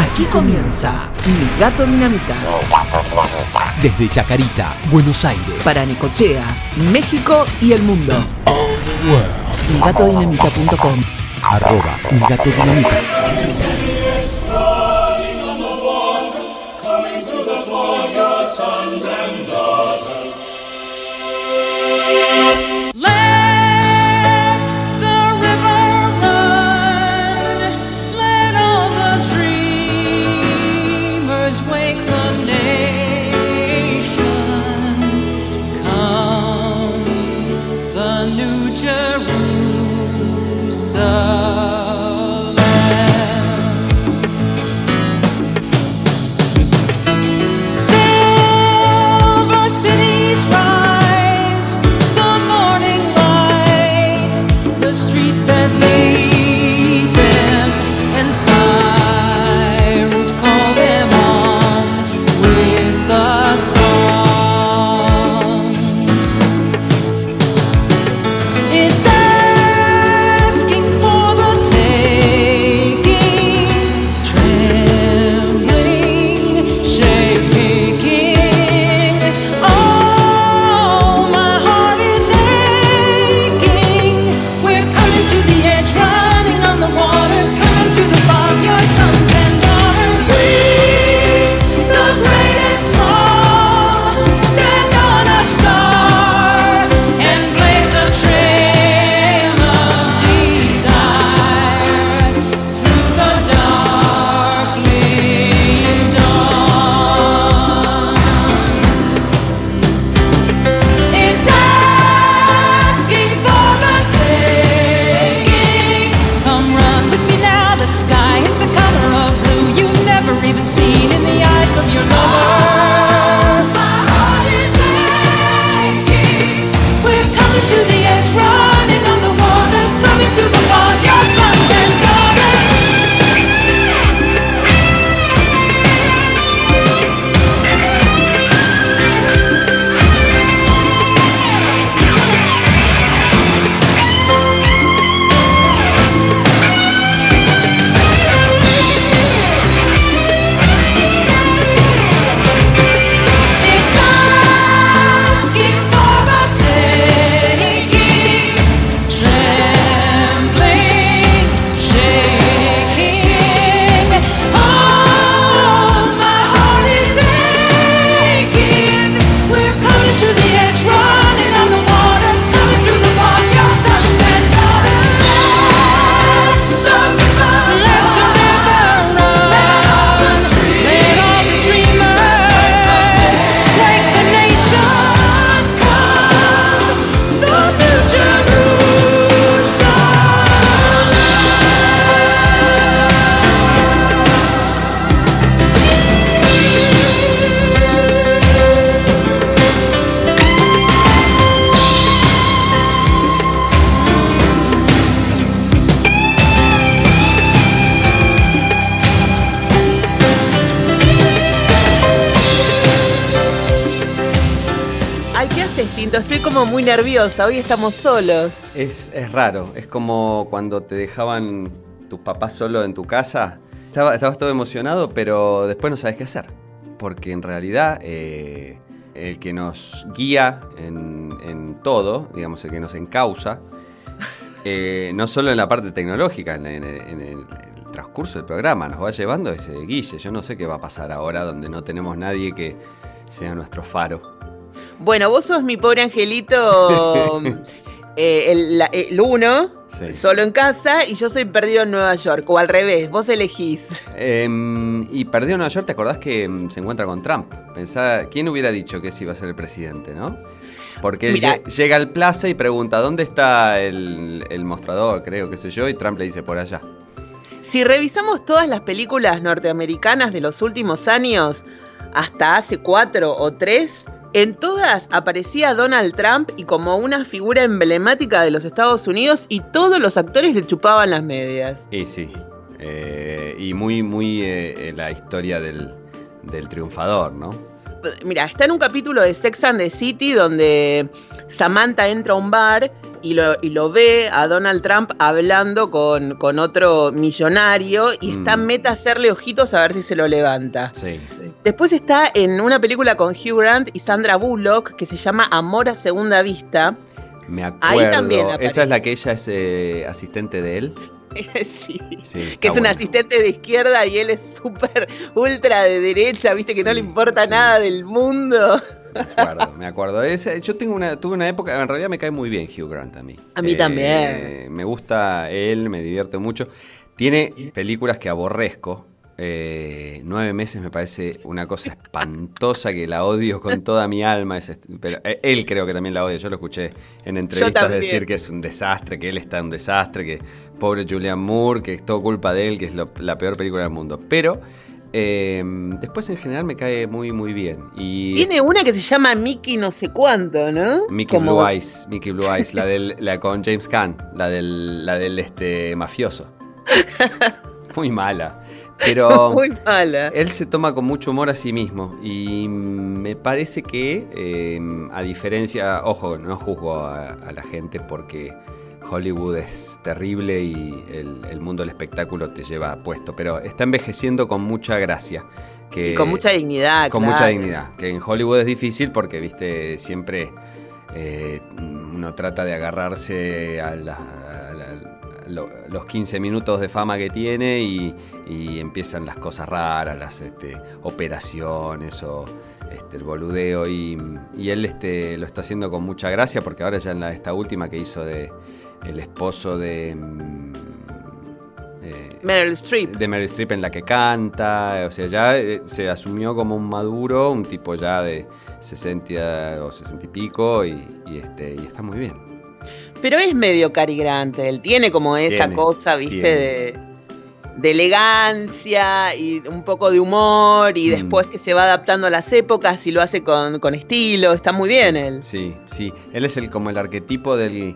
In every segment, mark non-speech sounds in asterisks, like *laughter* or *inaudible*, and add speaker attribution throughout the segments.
Speaker 1: Aquí comienza Mi Gato Dinamita.
Speaker 2: Desde Chacarita, Buenos Aires.
Speaker 1: Para Necochea, México y el mundo. MiGatoDinamita.com
Speaker 2: Arroba Mi Gato Dinamita.
Speaker 3: Hoy estamos solos.
Speaker 4: Es, es raro, es como cuando te dejaban tus papás solo en tu casa. Estaba, estabas todo emocionado, pero después no sabes qué hacer. Porque en realidad eh, el que nos guía en, en todo, digamos, el que nos encausa, *laughs* eh, no solo en la parte tecnológica, en, en- el transcurso del programa, nos va llevando ese Guille. Yo no sé qué va a pasar ahora donde no tenemos nadie que sea nuestro faro.
Speaker 3: Bueno, vos sos mi pobre angelito, *laughs* eh, el, la- el uno,
Speaker 4: Sí.
Speaker 3: solo en casa, y yo soy perdido en Nueva York. O al revés, vos elegís.
Speaker 4: Em, y perdió Nueva York, ¿te acordás que em, se encuentra con Trump? Pensá, ¿quién hubiera dicho que ese iba a ser el presidente, no? Porque
Speaker 3: Mirá.
Speaker 4: llega al plaza y pregunta, ¿dónde está el, el mostrador, creo, qué sé yo? Y Trump le dice, por allá.
Speaker 3: Si revisamos todas las películas norteamericanas de los últimos años, hasta hace cuatro o tres, En todas aparecía Donald Trump y como una figura emblemática de los Estados Unidos y todos los actores le chupaban las medias.
Speaker 4: Y sí. eh, y muy, muy eh, eh, la historia del, del triunfador, ¿no?
Speaker 3: Mira, está en un capítulo de Sex and the City donde Samantha entra a un bar y lo, y lo ve a Donald Trump hablando con, con otro millonario y está
Speaker 4: Mm.
Speaker 3: meta a hacerle ojitos a ver si se lo levanta.
Speaker 4: Sí.
Speaker 3: Después está en una película con Hugh Grant y Sandra Bullock que se llama Amor a Segunda Vista.
Speaker 4: Me acuerdo.
Speaker 3: Ahí también aparece.
Speaker 4: Esa es la que ella es eh, asistente de él. *laughs*
Speaker 3: sí.
Speaker 4: Sí, está
Speaker 3: Que es un asistente de izquierda y él es súper ultra de derecha, viste que no le importa
Speaker 4: sí.
Speaker 3: nada del mundo.
Speaker 4: Me acuerdo, me acuerdo. Ese- yo tengo una, tuve una época, en realidad me cae muy bien Hugh Grant a mí.
Speaker 3: A mí
Speaker 4: Eh,
Speaker 3: también.
Speaker 4: Me gusta él, me divierte mucho. Tiene películas que aborrezco. Eh, nueve meses me parece una cosa espantosa que la odio con toda mi alma. Es pero eh, él creo que también la odia. Yo lo escuché en entrevistas decir que es un desastre, que él está en un desastre, que pobre Julian Moore, que es todo culpa de él, que es lo- la peor película del mundo. Pero eh, después en general me cae muy, muy bien. Y
Speaker 3: Tiene una que se llama Mickey no sé cuánto, ¿no?
Speaker 4: Mickey
Speaker 3: Como-
Speaker 4: Blue Eyes, Mickey Blue Eyes, la del, la con James Caan, la del, la del este mafioso. *laughs* Muy mala. Pero *laughs*
Speaker 3: Muy mala.
Speaker 4: él se toma con mucho humor a sí mismo. Y me parece que, eh, a diferencia, ojo, no juzgo a, a la gente porque Hollywood es terrible y el, el mundo del espectáculo te lleva puesto. Pero está envejeciendo con mucha gracia. Que,
Speaker 3: Y con mucha dignidad,
Speaker 4: con
Speaker 3: claro.
Speaker 4: mucha dignidad. Que en Hollywood es difícil porque, viste, siempre eh, uno trata de agarrarse a, la- a la- a lo- los 15 minutos de fama que tiene y, y empiezan las cosas raras, las este, operaciones o este, el boludeo. Y, y él este, lo está haciendo con mucha gracia porque ahora ya en la, esta última que hizo de el esposo de... mm, eh,
Speaker 3: Meryl Streep.
Speaker 4: de Meryl Streep en la que canta, o sea, ya eh, se asumió como un maduro, un tipo ya de 60 o 60 y pico, y, y, este, y está muy bien.
Speaker 3: Pero es medio Cary Grant, él tiene como esa
Speaker 4: Tiene,
Speaker 3: cosa, viste, de, de elegancia y un poco de humor y
Speaker 4: Mm.
Speaker 3: después que se va adaptando a las épocas y lo hace con, con estilo, está muy bien él.
Speaker 4: Sí, sí, él es el, como el arquetipo del,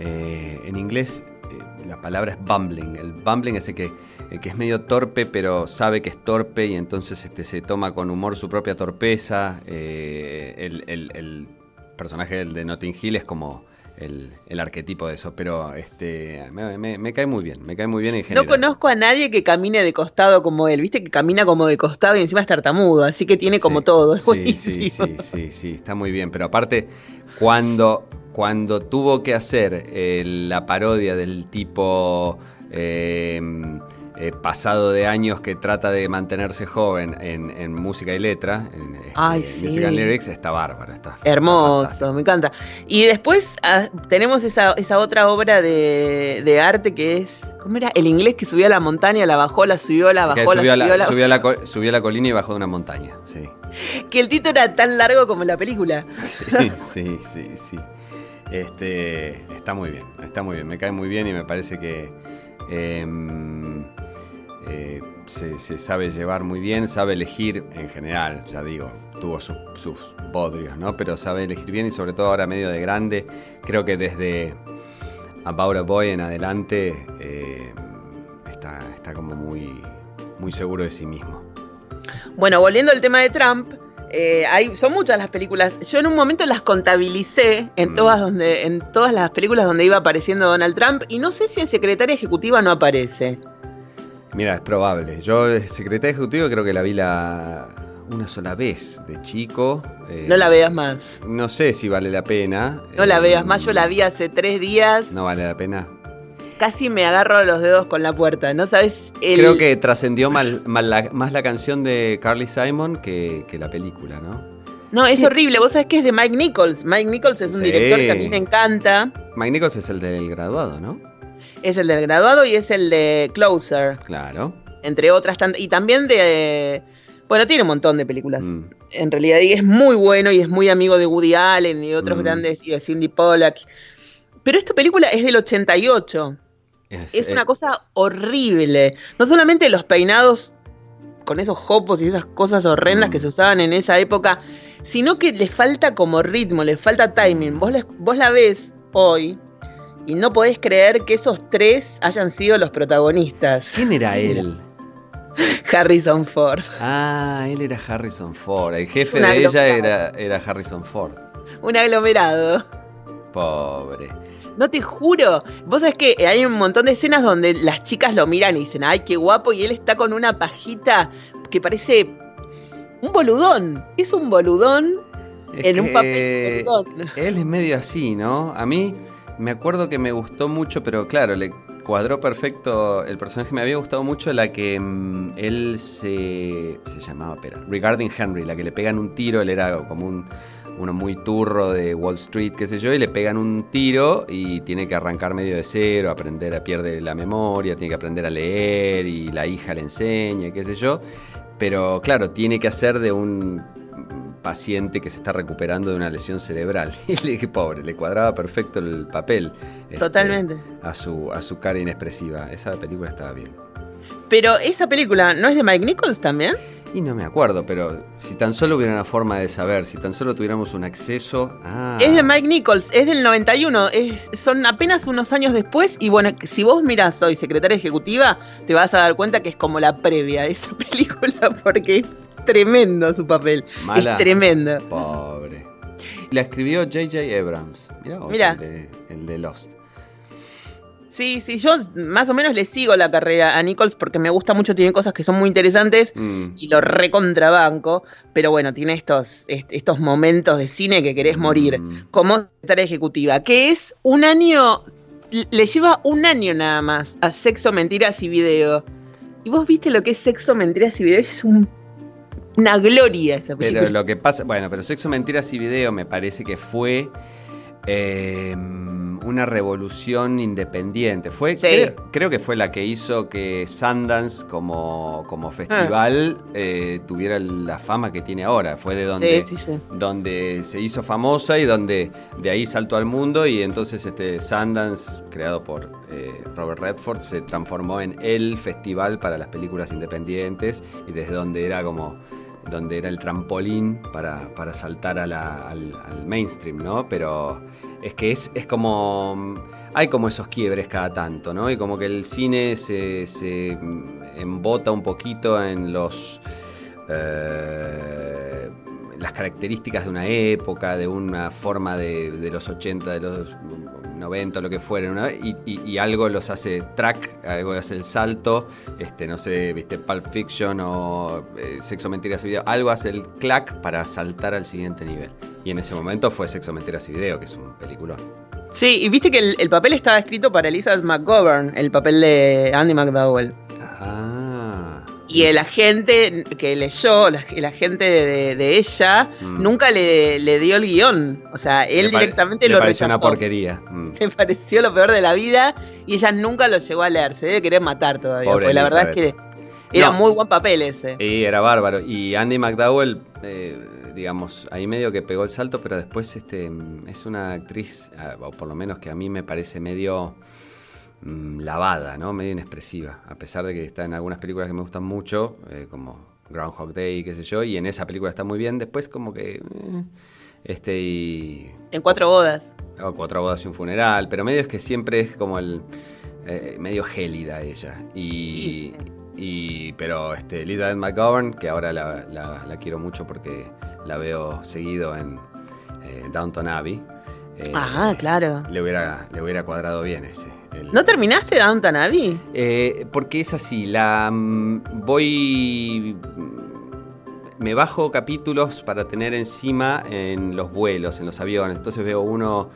Speaker 4: eh, en inglés eh, la palabra es bumbling, el bumbling es el que, el que es medio torpe pero sabe que es torpe y entonces este, se toma con humor su propia torpeza, eh, el, el- el personaje del de Notting Hill es como... El, el arquetipo de eso, pero este me, me- me cae muy bien, me cae muy bien en general.
Speaker 3: No conozco a nadie que camine de costado como él, viste que camina como de costado y encima es tartamudo, así que tiene como
Speaker 4: Sí,
Speaker 3: todo, es
Speaker 4: sí,
Speaker 3: buenísimo.
Speaker 4: Sí, sí, sí, sí, está muy bien. Pero aparte, cuando, cuando tuvo que hacer eh, la parodia del tipo eh, eh, pasado de años que trata de mantenerse joven en, en música y letra, en este,
Speaker 3: Ay, sí.
Speaker 4: Music and Lyrics, está bárbaro. Está,
Speaker 3: Hermoso,
Speaker 4: fantástico.
Speaker 3: me encanta. Y después ah, tenemos esa, esa otra obra de, de arte que es, ¿cómo era? El inglés que subió a la montaña, la bajó, la subió, la bajó, la
Speaker 4: subió,
Speaker 3: subió,
Speaker 4: la,
Speaker 3: la
Speaker 4: subió a la subió a la colina y bajó de una montaña. Sí. *laughs*
Speaker 3: Que el título era tan largo como la película.
Speaker 4: Sí, sí, sí, sí. Este, está muy bien, está muy bien, me cae muy bien y me parece que em, eh, se, sabe llevar muy bien, sabe elegir en general, ya digo, tuvo sus, sus bodrios, ¿no? Pero sabe elegir bien y sobre todo ahora medio de grande, creo que desde About a Boy en adelante eh, está, está como muy, muy seguro de sí mismo.
Speaker 3: Bueno, volviendo al tema de Trump, eh, hay, son muchas las películas. Yo en un momento las contabilicé en
Speaker 4: Mm.
Speaker 3: todas donde, en todas las películas donde iba apareciendo Donald Trump, y no sé si en Secretaria Ejecutiva no aparece.
Speaker 4: Mira, es probable. Yo, secretaria ejecutiva, creo que la vi la una sola vez de chico. eh,
Speaker 3: No la veas más.
Speaker 4: No sé si vale la pena.
Speaker 3: No la
Speaker 4: eh,
Speaker 3: veas más, yo la vi hace tres días.
Speaker 4: No vale la pena.
Speaker 3: Casi me agarro los dedos con la puerta. No sabes el.
Speaker 4: Creo que trascendió mal- mal la- más la canción de Carly Simon que, que la película, ¿no?
Speaker 3: No, es horrible. Vos sabés que es de Mike Nichols. Mike Nichols es un
Speaker 4: Sí.
Speaker 3: director que a mí me encanta.
Speaker 4: Mike Nichols es el del graduado, ¿no?
Speaker 3: Es el del graduado y es el de Closer,
Speaker 4: Claro.
Speaker 3: entre otras tantas. Y también de. Bueno, tiene un montón de películas.
Speaker 4: Mm.
Speaker 3: En realidad, y es muy bueno y es muy amigo de Woody Allen y de otros
Speaker 4: Mm.
Speaker 3: grandes, y de Cindy Pollack. Pero esta película es del 88.
Speaker 4: Es,
Speaker 3: Es
Speaker 4: eh,
Speaker 3: una cosa horrible. No solamente los peinados con esos jopos y esas cosas horrendas
Speaker 4: Mm.
Speaker 3: que se usaban en esa época, sino que le falta como ritmo, le falta timing. Vos, la- vos la ves hoy y no podés creer que esos tres hayan sido los protagonistas.
Speaker 4: ¿Quién era él? *laughs*
Speaker 3: Harrison Ford.
Speaker 4: Ah, él era Harrison Ford. El jefe de ella era, era Harrison Ford.
Speaker 3: Un aglomerado.
Speaker 4: Pobre.
Speaker 3: No te juro. Vos sabés que hay un montón de escenas donde las chicas lo miran y dicen, ay, qué guapo, y él está con una pajita que parece un boludón. Es un boludón
Speaker 4: Es
Speaker 3: en un papel boludón.
Speaker 4: Él es medio así, ¿no? A mí me acuerdo que me gustó mucho, pero claro, le cuadró perfecto. El personaje me había gustado mucho la que mm, él se. se llamaba, espera. Regarding Henry, la que le pegan un tiro, él era como un. Uno muy turro de Wall Street, qué sé yo, y le pegan un tiro y tiene que arrancar medio de cero, aprender a pierde la memoria, tiene que aprender a leer y la hija le enseña, qué sé yo. Pero claro, tiene que hacer de un paciente que se está recuperando de una lesión cerebral. *laughs* Y le que pobre, le cuadraba perfecto el papel. este,
Speaker 3: Totalmente.
Speaker 4: A su, a su cara inexpresiva. Esa película estaba bien.
Speaker 3: Pero esa película, ¿no es de Mike Nichols también?
Speaker 4: Y no me acuerdo, pero si tan solo hubiera una forma de saber, si tan solo tuviéramos un acceso a...
Speaker 3: Es de Mike Nichols, es del 91, es, son apenas unos años después y bueno, si vos mirás Soy Secretaria Ejecutiva, te vas a dar cuenta que es como la previa de esa *laughs* película porque es tremendo su papel,
Speaker 4: Mala.
Speaker 3: es tremendo.
Speaker 4: Pobre. La escribió J.J. Abrams. Mirá vos,
Speaker 3: Mirá.
Speaker 4: El, de, el de Lost.
Speaker 3: Sí, sí, yo más o menos le sigo la carrera a Nichols porque me gusta mucho, tiene cosas que son muy interesantes
Speaker 4: Mm.
Speaker 3: y lo recontrabanco, pero bueno, tiene estos, est- estos momentos de cine que querés morir,
Speaker 4: Mm.
Speaker 3: como secretaria ejecutiva, que es un año, le lleva un año nada más a Sexo, Mentiras y Video. Y vos viste lo que es Sexo, Mentiras y Video, es un- una gloria esa película.
Speaker 4: Pero lo que pasa, bueno, pero Sexo, Mentiras y Video me parece que fue eh, una revolución independiente. Fue,
Speaker 3: Sí.
Speaker 4: creo, creo que fue la que hizo que Sundance como, como festival eh, tuviera la fama que tiene ahora. Fue de donde,
Speaker 3: Sí, sí, sí.
Speaker 4: donde se hizo famosa y donde de ahí saltó al mundo y entonces este Sundance, creado por eh, Robert Redford, se transformó en el festival para las películas independientes y desde donde era como donde era el trampolín para, para saltar a la- al, al mainstream, ¿no? Pero es que es, es como... Hay como esos quiebres cada tanto, ¿no? Y como que el cine se, se embota un poquito en los... eh, las características de una época, de una forma de, de los 80, de los 90, lo que fuera, ¿no? y, y- y algo los hace track, algo hace el salto, este, no sé, viste, Pulp Fiction o eh, Sexo, Mentiras y Video, algo hace el clack para saltar al siguiente nivel. Y en ese momento fue Sexo, Mentiras y Video, que es un peliculón.
Speaker 3: Sí, y viste que el, el papel estaba escrito para Elizabeth McGovern, el papel de Andy McDowell.
Speaker 4: Ah.
Speaker 3: Y el agente que leyó, la- el agente de, de- ella,
Speaker 4: Mm.
Speaker 3: nunca le, le dio el guion. O sea, él
Speaker 4: Le
Speaker 3: directamente
Speaker 4: le
Speaker 3: lo
Speaker 4: pareció
Speaker 3: rechazó.
Speaker 4: una porquería. Mm. *laughs*
Speaker 3: Le pareció lo peor de la vida y ella nunca lo llegó a leer. Se debe querer matar todavía.
Speaker 4: Pobre
Speaker 3: porque la verdad es que era
Speaker 4: No.
Speaker 3: muy buen papel ese.
Speaker 4: Y era bárbaro. Y Andy McDowell, eh, digamos, ahí medio que pegó el salto, pero después este, es una actriz, ah, o por lo menos que a mí me parece medio mm, lavada, ¿no? Medio inexpresiva. A pesar de que está en algunas películas que me gustan mucho, eh, como Groundhog Day, qué sé yo, y en esa película está muy bien. Después como que... eh, este y...
Speaker 3: En cuatro bodas.
Speaker 4: o Cuatro bodas y un funeral, pero medio es que siempre es como el... eh, medio gélida ella. Y...
Speaker 3: Sí.
Speaker 4: y pero este, Elizabeth McGovern, que ahora la, la- la quiero mucho porque la veo seguido en eh, Downton Abbey. eh,
Speaker 3: Ah, claro.
Speaker 4: Le hubiera, le hubiera cuadrado bien ese. El-
Speaker 3: ¿No terminaste Downton Abbey?
Speaker 4: eh, porque es así, la mm, voy mm, me bajo capítulos para tener encima en los vuelos, en los aviones. Entonces veo uno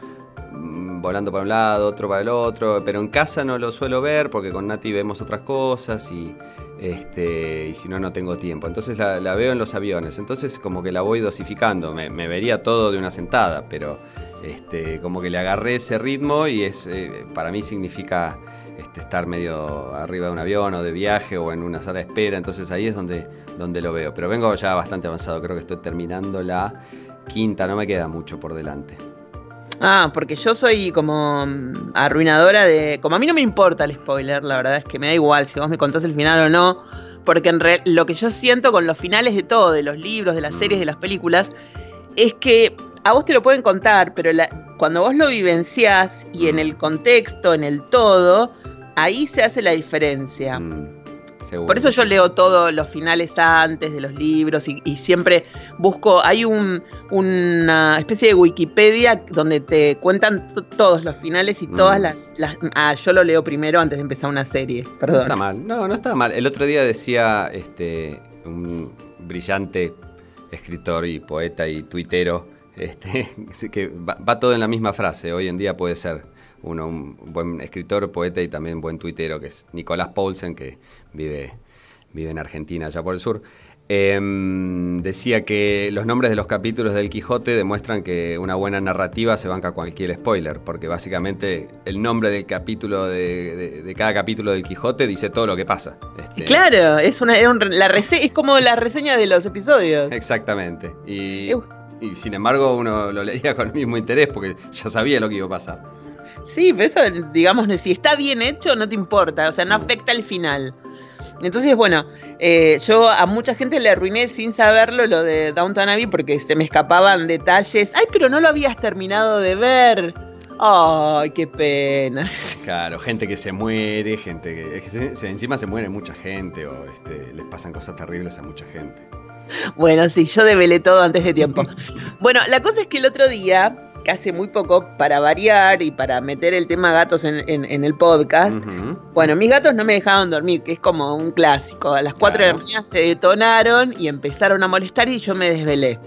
Speaker 4: mm, volando para un lado, otro para el otro, pero en casa no lo suelo ver porque con Nati vemos otras cosas y este y si no no tengo tiempo. Entonces la, la veo en los aviones. Entonces como que la voy dosificando. Me, me vería todo de una sentada, pero este, como que le agarré ese ritmo y es eh, para mí significa este, estar medio arriba de un avión o de viaje o en una sala de espera, entonces ahí es donde, donde lo veo. Pero vengo ya bastante avanzado, creo que estoy terminando la quinta, no me queda mucho por delante.
Speaker 3: Ah, porque yo soy como mm, arruinadora de... Como a mí no me importa el spoiler, la verdad es que me da igual si vos me contás el final o no, porque en re- lo que yo siento con los finales de todo, de los libros, de las
Speaker 4: Mm.
Speaker 3: series, de las películas, es que a vos te lo pueden contar, pero la- cuando vos lo vivenciás y en el contexto, en el todo, ahí se hace la diferencia.
Speaker 4: Mm, Seguro
Speaker 3: Por eso yo leo todos los finales antes de los libros y, y siempre busco, hay un, una especie de Wikipedia donde te cuentan to- todos los finales y todas
Speaker 4: Mm.
Speaker 3: las, las... Ah, yo lo leo primero antes de empezar una serie,
Speaker 4: No está mal, no, no está mal. El otro día decía este, un brillante escritor y poeta y tuitero este, *laughs* que va, va todo en la misma frase. Hoy en día puede ser uno un buen escritor, poeta y también buen tuitero, que es Nicolás Paulsen, que vive, vive en Argentina, allá por el sur. Em, decía que los nombres de los capítulos del Quijote demuestran que una buena narrativa se banca cualquier spoiler, porque básicamente el nombre del capítulo de, de- de cada capítulo del Quijote dice todo lo que pasa. Este,
Speaker 3: Claro, es una, era un- la rese- es como la reseña de los episodios.
Speaker 4: Exactamente. Y. y sin embargo uno lo leía con el mismo interés porque ya sabía lo que iba a pasar.
Speaker 3: Sí, pero eso, digamos, si está bien hecho, no te importa, o sea, no afecta el final. Entonces, bueno, eh, yo a mucha gente le arruiné sin saberlo lo de Downton Abbey porque se me escapaban detalles. Ay, pero no lo habías terminado de ver. Ay, qué pena. *laughs*
Speaker 4: Claro, gente que se muere, gente que, es que se- se- encima se muere mucha gente o este, les pasan cosas terribles a mucha gente.
Speaker 3: Bueno, sí, yo develé todo antes de tiempo. Bueno, la cosa es que el otro día, que hace muy poco, para variar y para meter el tema gatos en, en- en el podcast. Bueno, mis gatos no me dejaban dormir, que es como un clásico. A las 4 de la mañana se detonaron y empezaron a molestar y yo me desvelé.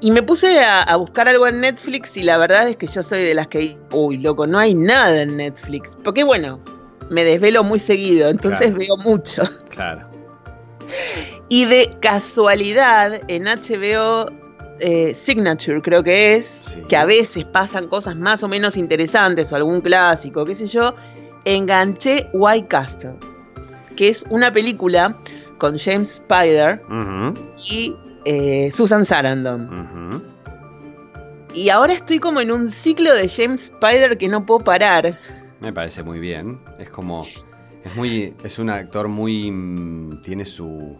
Speaker 3: Y me puse a, a buscar algo en Netflix y la verdad es que yo soy de las que, uy, loco, no hay nada en Netflix. Porque bueno, me desvelo muy seguido, entonces
Speaker 4: Claro.
Speaker 3: veo mucho.
Speaker 4: Claro.
Speaker 3: Y de casualidad, en HBO eh, Signature creo que es,
Speaker 4: Sí.
Speaker 3: que a veces pasan cosas más o menos interesantes o algún clásico, qué sé yo, enganché White Castle, que es una película con James Spider y eh, Susan Sarandon. Y ahora estoy como en un ciclo de James Spider que no puedo parar.
Speaker 4: Me parece muy bien. Es como. Es muy. Es un actor muy. mm, Tiene su.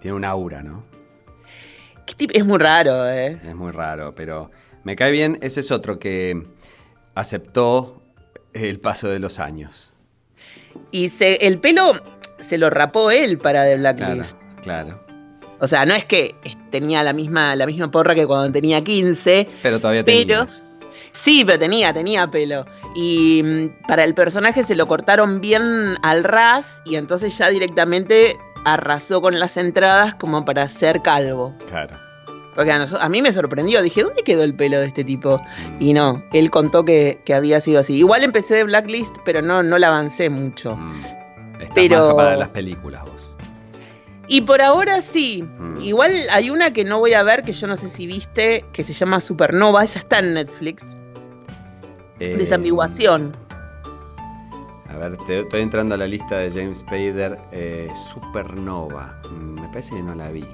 Speaker 4: Tiene un aura, ¿no?
Speaker 3: ¿Qué tip- Es muy raro, ¿eh?
Speaker 4: Es muy raro, pero me cae bien. Ese es otro que aceptó el paso de los años.
Speaker 3: Y se, el pelo se lo rapó él para The
Speaker 4: Claro,
Speaker 3: Blacklist.
Speaker 4: claro.
Speaker 3: O sea, no es que tenía la misma, la misma porra que cuando tenía 15,
Speaker 4: Pero todavía
Speaker 3: pero...
Speaker 4: tenía.
Speaker 3: Sí, pero tenía, tenía pelo. Y mm, para el personaje se lo cortaron bien al ras y entonces ya directamente arrasó con las entradas como para ser calvo.
Speaker 4: Claro.
Speaker 3: Porque a, a mí me sorprendió, dije, ¿dónde quedó el pelo de este tipo?
Speaker 4: Mm,
Speaker 3: Y no, él contó que, que había sido así. Igual empecé de Blacklist, pero no, no la avancé mucho.
Speaker 4: mm. Estás
Speaker 3: Pero-
Speaker 4: para las películas vos.
Speaker 3: Y por ahora sí.
Speaker 4: Mm.
Speaker 3: Igual hay una que no voy a ver, que yo no sé si viste, que se llama Supernova. Esa está en Netflix.
Speaker 4: Eh,
Speaker 3: Desambiguación.
Speaker 4: A ver, te- estoy entrando a la lista de James Spader. eh, Supernova. Mm, me parece que no la vi.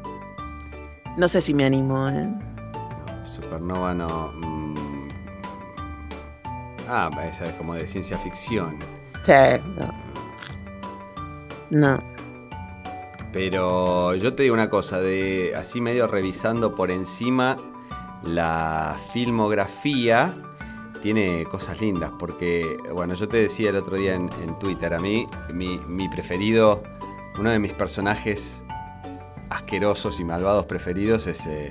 Speaker 3: No sé si me animo, ¿eh?
Speaker 4: No, Supernova no. mm. Ah, esa es como de ciencia ficción.
Speaker 3: No. No.
Speaker 4: Pero yo te digo una cosa, de así medio revisando por encima la filmografía, tiene cosas lindas, porque, bueno, yo te decía el otro día en, Twitter, a mí, mi, mi preferido, uno de mis personajes asquerosos y malvados preferidos es eh,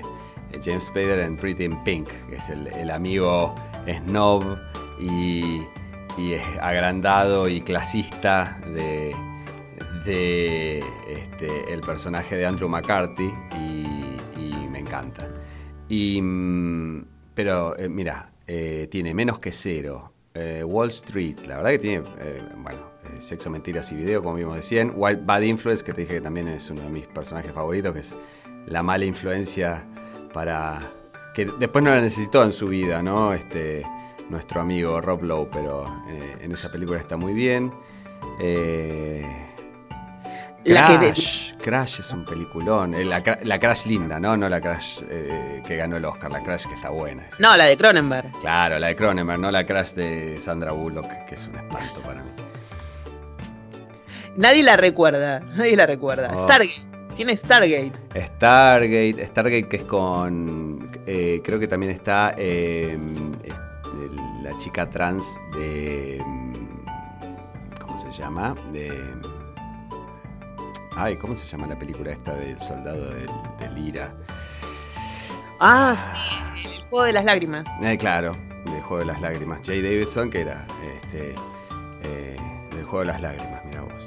Speaker 4: James Spader en Pretty in Pink, que es el, el amigo snob y, y es agrandado y clasista de, de este, el personaje de Andrew McCarthy y, y me encanta. Y, mm, pero eh, mira, eh, tiene menos que cero. eh, Wall Street, la verdad que tiene, eh, bueno, Sexo, Mentiras y Video, como vimos decían. Wild Bad Influence, que te dije que también es uno de mis personajes favoritos, que es la mala influencia para... que después no la necesitó en su vida, ¿no? Este, nuestro amigo Rob Lowe, pero en esa película está muy bien.
Speaker 3: La que te-
Speaker 4: Crash, Crash es un peliculón. Eh, La, la Crash linda, ¿no? No la Crash eh, que ganó el Oscar, la Crash que está buena. esa.
Speaker 3: No, la de Cronenberg.
Speaker 4: Claro, la de Cronenberg, no la Crash de Sandra Bullock, que es un espanto para mí.
Speaker 3: Nadie la recuerda. Nadie la recuerda.
Speaker 4: Oh.
Speaker 3: Stargate. Tiene Stargate.
Speaker 4: Stargate, Stargate que es con. eh, creo que también está eh, este, la chica trans de. ¿Cómo se llama? De. Ay, ¿cómo se llama la película esta del soldado del, del Ira?
Speaker 3: Ah, sí, el juego de las lágrimas.
Speaker 4: Eh, claro, del juego de las lágrimas. Jay Davidson, que era este, eh, del juego de las lágrimas, mira vos.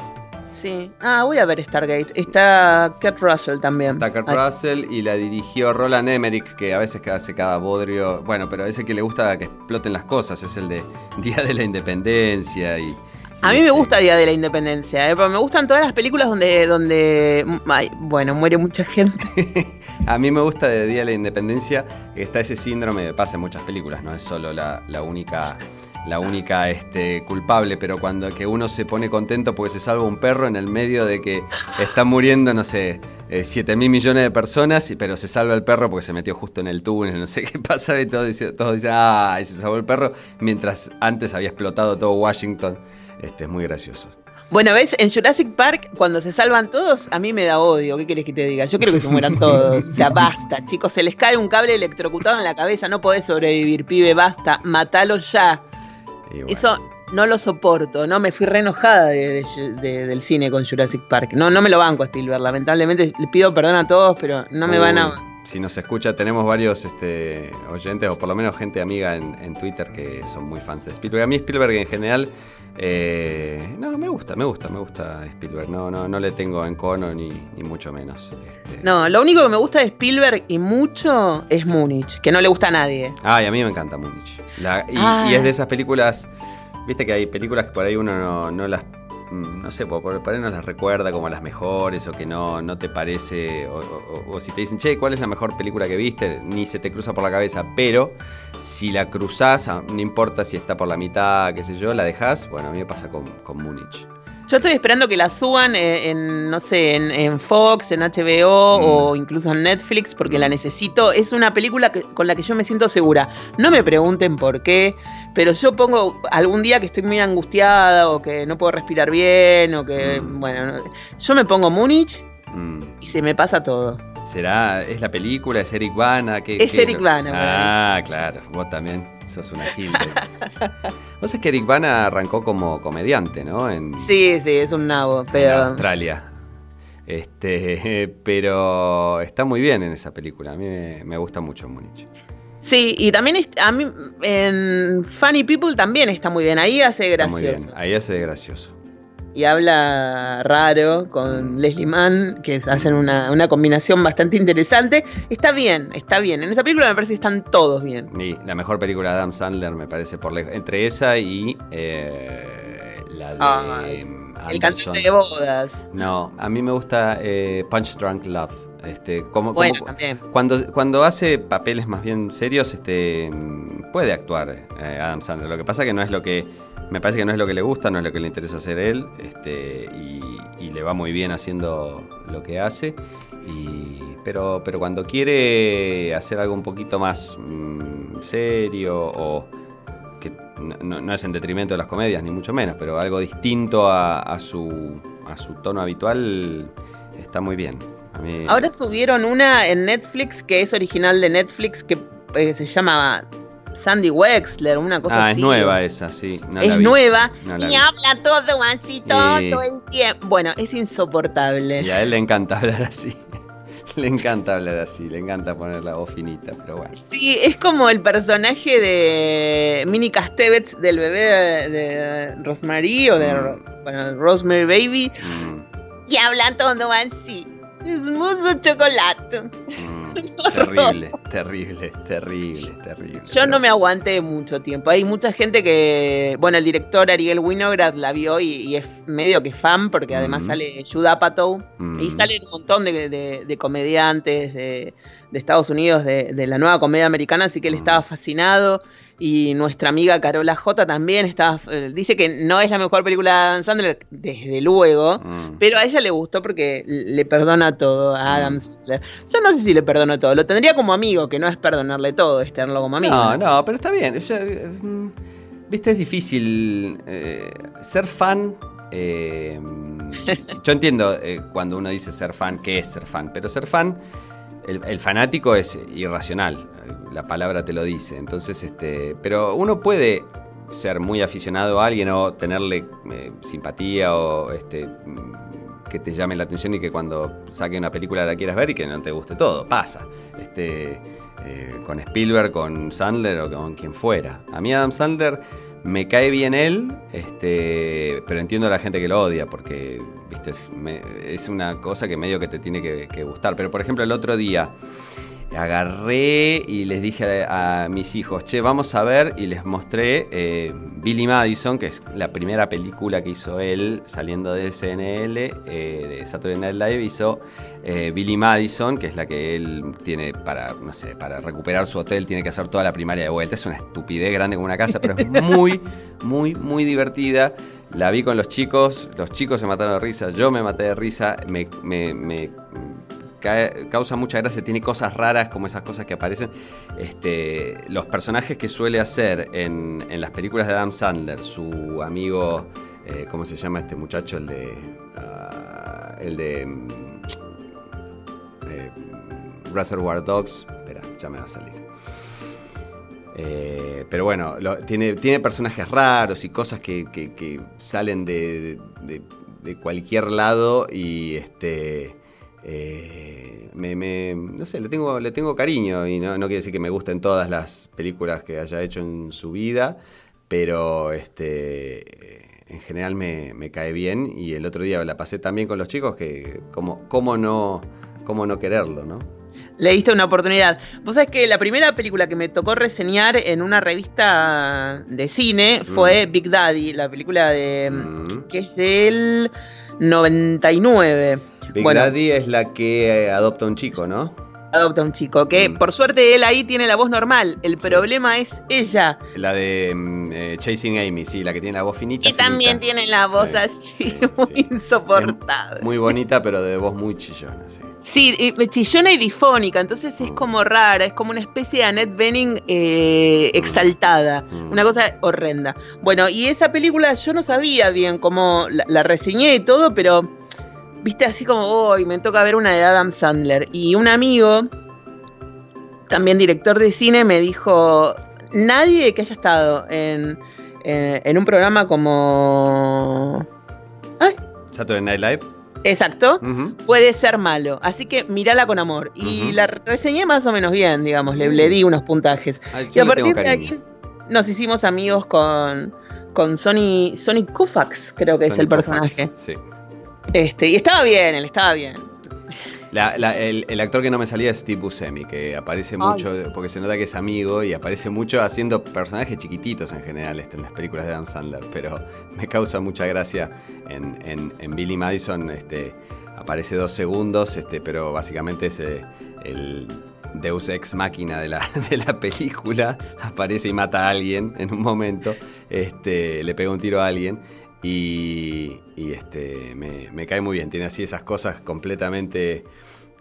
Speaker 3: Sí. Ah, voy a ver Stargate. Está Kurt Russell también.
Speaker 4: Tucker
Speaker 3: Ay,
Speaker 4: Russell y la dirigió Roland Emmerich, que a veces hace cada bodrio. Bueno, pero ese que le gusta que exploten las cosas, es el de *laughs* Día de la Independencia y.
Speaker 3: A mí me
Speaker 4: este-
Speaker 3: gusta Día de la Independencia, ¿eh? pero me gustan todas las películas donde, donde ay, bueno, muere mucha gente. *laughs*
Speaker 4: A mí me gusta de Día de la Independencia está ese síndrome, pasa en muchas películas, no es solo la, la única, la única este, culpable, pero cuando que uno se pone contento porque se salva un perro en el medio de que están muriendo, no sé, 7 mil millones de personas, pero se salva el perro porque se metió justo en el túnel, no sé qué pasa, y todos dicen, todos dicen ah, y se salvó el perro, mientras antes había explotado todo Washington. Este, es muy gracioso.
Speaker 3: Bueno, ¿ves? En Jurassic Park, cuando se salvan todos, a mí me da odio. ¿Qué quieres que te diga? Yo quiero que se mueran *laughs* todos. O sea, basta, chicos. Se les cae un cable electrocutado en la cabeza. No podés sobrevivir, pibe. Basta. Matalo ya.
Speaker 4: Bueno.
Speaker 3: Eso no lo soporto. No, me fui re enojada de- de- de- del cine con Jurassic Park. No, no me lo banco a Spielberg. Lamentablemente, le pido perdón a todos, pero no me van a.
Speaker 4: Si nos escucha, tenemos varios este, oyentes, o por lo menos gente amiga en, en Twitter que son muy fans de Spielberg. A mí Spielberg en general, eh, no, me gusta, me gusta, me gusta Spielberg. No, no, no le tengo encono ni, ni mucho menos. Este.
Speaker 3: No, lo único que me gusta de Spielberg y mucho es Múnich, que no le gusta a nadie.
Speaker 4: Ay, a mí me encanta Múnich. La- y,
Speaker 3: Ah.
Speaker 4: y es de esas películas, viste que hay películas que por ahí uno no, no las, no sé, por, por ahí no las recuerda como las mejores o que no, no te parece, o, o- o si te dicen, che, ¿cuál es la mejor película que viste? Ni se te cruza por la cabeza, pero si la cruzás, ah, no importa si está por la mitad, qué sé yo, la dejás, bueno, a mí me pasa con, con Múnich.
Speaker 3: Yo estoy esperando que la suban eh, en, no sé, en, en Fox, en HBO
Speaker 4: Mm.
Speaker 3: o incluso en Netflix porque la necesito. Es una película que- con la que yo me siento segura. No me pregunten por qué, pero yo pongo algún día que estoy muy angustiada o que no puedo respirar bien o que,
Speaker 4: Mm.
Speaker 3: bueno, no- yo me pongo Múnich
Speaker 4: Mm.
Speaker 3: y se me pasa todo.
Speaker 4: ¿Será, es la película, es Eric Bana? ¿Qué-
Speaker 3: Es
Speaker 4: qué
Speaker 3: Eric Bana,
Speaker 4: Ah, claro, vos también sos una gil. *laughs* Vos es que Eric Bana arrancó como comediante, ¿no? En,
Speaker 3: Sí, sí, es un nabo,
Speaker 4: en
Speaker 3: pero...
Speaker 4: Australia. Este, *laughs* pero está muy bien en esa película. A mí me, me gusta mucho Múnich.
Speaker 3: Sí, y también a mí en Funny People también está muy bien. Ahí hace
Speaker 4: muy
Speaker 3: gracioso.
Speaker 4: bien. Ahí hace gracioso.
Speaker 3: y habla raro con Leslie Mann, que hacen una, una combinación bastante interesante. Está bien, está bien. En esa película me parece que están todos bien.
Speaker 4: Y la mejor película de Adam Sandler me parece por lejos. Entre esa y eh, la de
Speaker 3: Ah, El cantante de bodas.
Speaker 4: No, a mí me gusta eh, Punch Drunk Love. Este, como,
Speaker 3: Bueno,
Speaker 4: como-
Speaker 3: también.
Speaker 4: Cuando, cuando hace papeles más bien serios, este, puede actuar eh, Adam Sandler. Lo que pasa que no es lo que. Me parece que no es lo que le gusta, no es lo que le interesa hacer él. Este, y, y le va muy bien haciendo lo que hace. Y, pero, pero cuando quiere hacer algo un poquito más mm, serio o que no, no- no es en detrimento de las comedias, ni mucho menos, pero algo distinto a, a su, a su tono habitual, está muy bien. A mí-
Speaker 3: Ahora subieron una en Netflix que es original de Netflix que eh, se llama Sandy Wexler, una cosa
Speaker 4: ah,
Speaker 3: así.
Speaker 4: es nueva esa, sí. no
Speaker 3: es nueva
Speaker 4: No
Speaker 3: y
Speaker 4: vi.
Speaker 3: habla todo así todo,
Speaker 4: Y-
Speaker 3: todo el tiempo. Bueno, es insoportable.
Speaker 4: Y a él le encanta hablar así. *laughs* le encanta hablar así, le encanta poner la voz finita, pero bueno.
Speaker 3: Sí, es como el personaje de Minnie Castevets del bebé de, de Rosemary o de Ro- bueno, Rosemary Baby.
Speaker 4: Mm,
Speaker 3: Y hablan todo así. Es mucho chocolate.
Speaker 4: mm, *laughs* terrible, terrible, terrible, terrible.
Speaker 3: Yo no me aguanté mucho tiempo. Hay mucha gente que, bueno, el director Ariel Winograd la vio y, y es medio que fan porque además
Speaker 4: Mm.
Speaker 3: sale Judd Apatow
Speaker 4: Mm.
Speaker 3: y salen un montón de, de- de comediantes de, de Estados Unidos, de, de la nueva comedia americana, así que él
Speaker 4: Mm.
Speaker 3: estaba fascinado. Y nuestra amiga Carola J también estaba, eh, dice que no es la mejor película de Adam Sandler, desde luego,
Speaker 4: Mm.
Speaker 3: pero a ella le gustó porque le perdona todo a Adam
Speaker 4: Mm.
Speaker 3: Sandler. Yo no sé si le perdono todo, lo tendría como amigo, que no es perdonarle todo, es tenerlo como amigo.
Speaker 4: No, no, pero está bien. Yo, mm, Viste, es difícil eh, ser fan. eh, yo entiendo eh, cuando uno dice ser fan, qué es ser fan, pero ser fan, el, el fanático es irracional. La palabra te lo dice. Entonces, este, pero uno puede ser muy aficionado a alguien o tenerle eh, simpatía o este, mm, que te llame la atención y que cuando saque una película la quieras ver y que no te guste todo. Pasa. Este, eh, con Spielberg, con Sandler o con quien fuera. A mí Adam Sandler me cae bien él, este, pero entiendo a la gente que lo odia porque viste, es, una cosa que medio que te tiene que gustar. Pero por ejemplo el otro día agarré y les dije a, mis hijos, che, vamos a ver y les mostré eh, Billy Madison, que es la primera película que hizo él saliendo de SNL, eh, de Saturday Night Live, hizo eh, Billy Madison, que es la que él tiene para, no sé, para recuperar su hotel, tiene que hacer toda la primaria de vuelta. Es una estupidez grande como una casa, pero es muy, *laughs* muy, muy divertida. La vi con los chicos, los chicos se mataron de risa, yo me maté de risa, me causa mucha gracia, tiene cosas raras como esas cosas que aparecen. Este, los personajes que suele hacer en, las películas de Adam Sandler, su amigo, eh, ¿cómo se llama este muchacho? El de... ah, el de... mm, eh, Reservoir Dogs. Espera, ya me va a salir. Eh, pero bueno, tiene, tiene personajes raros y cosas que salen de, de- de cualquier lado y este eh, me, me- no sé, le tengo, le tengo cariño y no, no quiere decir que me gusten todas las películas que haya hecho en su vida, pero este en general me, me cae bien y el otro día la pasé tan bien con los chicos que como, cómo no, cómo no quererlo, ¿no?
Speaker 3: Le diste una oportunidad. Vos sabés que la primera película que me tocó reseñar en una revista de cine fue
Speaker 4: Mm.
Speaker 3: Big Daddy, la película de
Speaker 4: Mm.
Speaker 3: que es del 99.
Speaker 4: Big
Speaker 3: bueno,
Speaker 4: Daddy es la que eh, adopta un chico, ¿no?
Speaker 3: adopta un chico que
Speaker 4: Mm.
Speaker 3: por suerte él ahí tiene la voz normal. El problema es ella.
Speaker 4: La de mm, eh, Chasing Amy, sí, la que tiene la voz finita.
Speaker 3: Y también tiene la voz
Speaker 4: Sí,
Speaker 3: así,
Speaker 4: sí, *laughs*
Speaker 3: muy insoportable.
Speaker 4: Muy bonita, pero de voz muy chillona, sí.
Speaker 3: Sí, chillona y difónica, entonces es
Speaker 4: Mm.
Speaker 3: como rara, es como una especie de Annette Bening eh, exaltada,
Speaker 4: Mm.
Speaker 3: una cosa horrenda. Bueno, y esa película yo no sabía bien cómo la, la reseñé y todo, pero viste así como, hoy me toca ver una de Adam Sandler. Y un amigo, también director de cine, me dijo, nadie que haya estado en, eh, en un programa como... Ay,
Speaker 4: Saturday Night Live.
Speaker 3: exacto puede ser malo. Así que mirala con amor. Y la reseñé más o menos bien, digamos. Le, le di unos puntajes.
Speaker 4: Ay,
Speaker 3: Y a partir de ahí nos hicimos amigos con, con Sony, Sony Koufax, creo que es el personaje.
Speaker 4: Sí.
Speaker 3: Este, y estaba bien, él estaba bien.
Speaker 4: La- la- el, el actor que no me salía es Steve Buscemi, que aparece mucho, porque se nota que es amigo y aparece mucho haciendo personajes chiquititos en general este, en las películas de Adam Sandler, pero *laughs* me causa mucha gracia en, en- en Billy Madison, este, aparece dos segundos, este, pero básicamente es eh, el Deus Ex Máquina de la, *laughs* de la película, aparece y mata a alguien en un momento, este, le pega un tiro a alguien. Y, y, este, me, me cae muy bien, tiene así esas cosas completamente,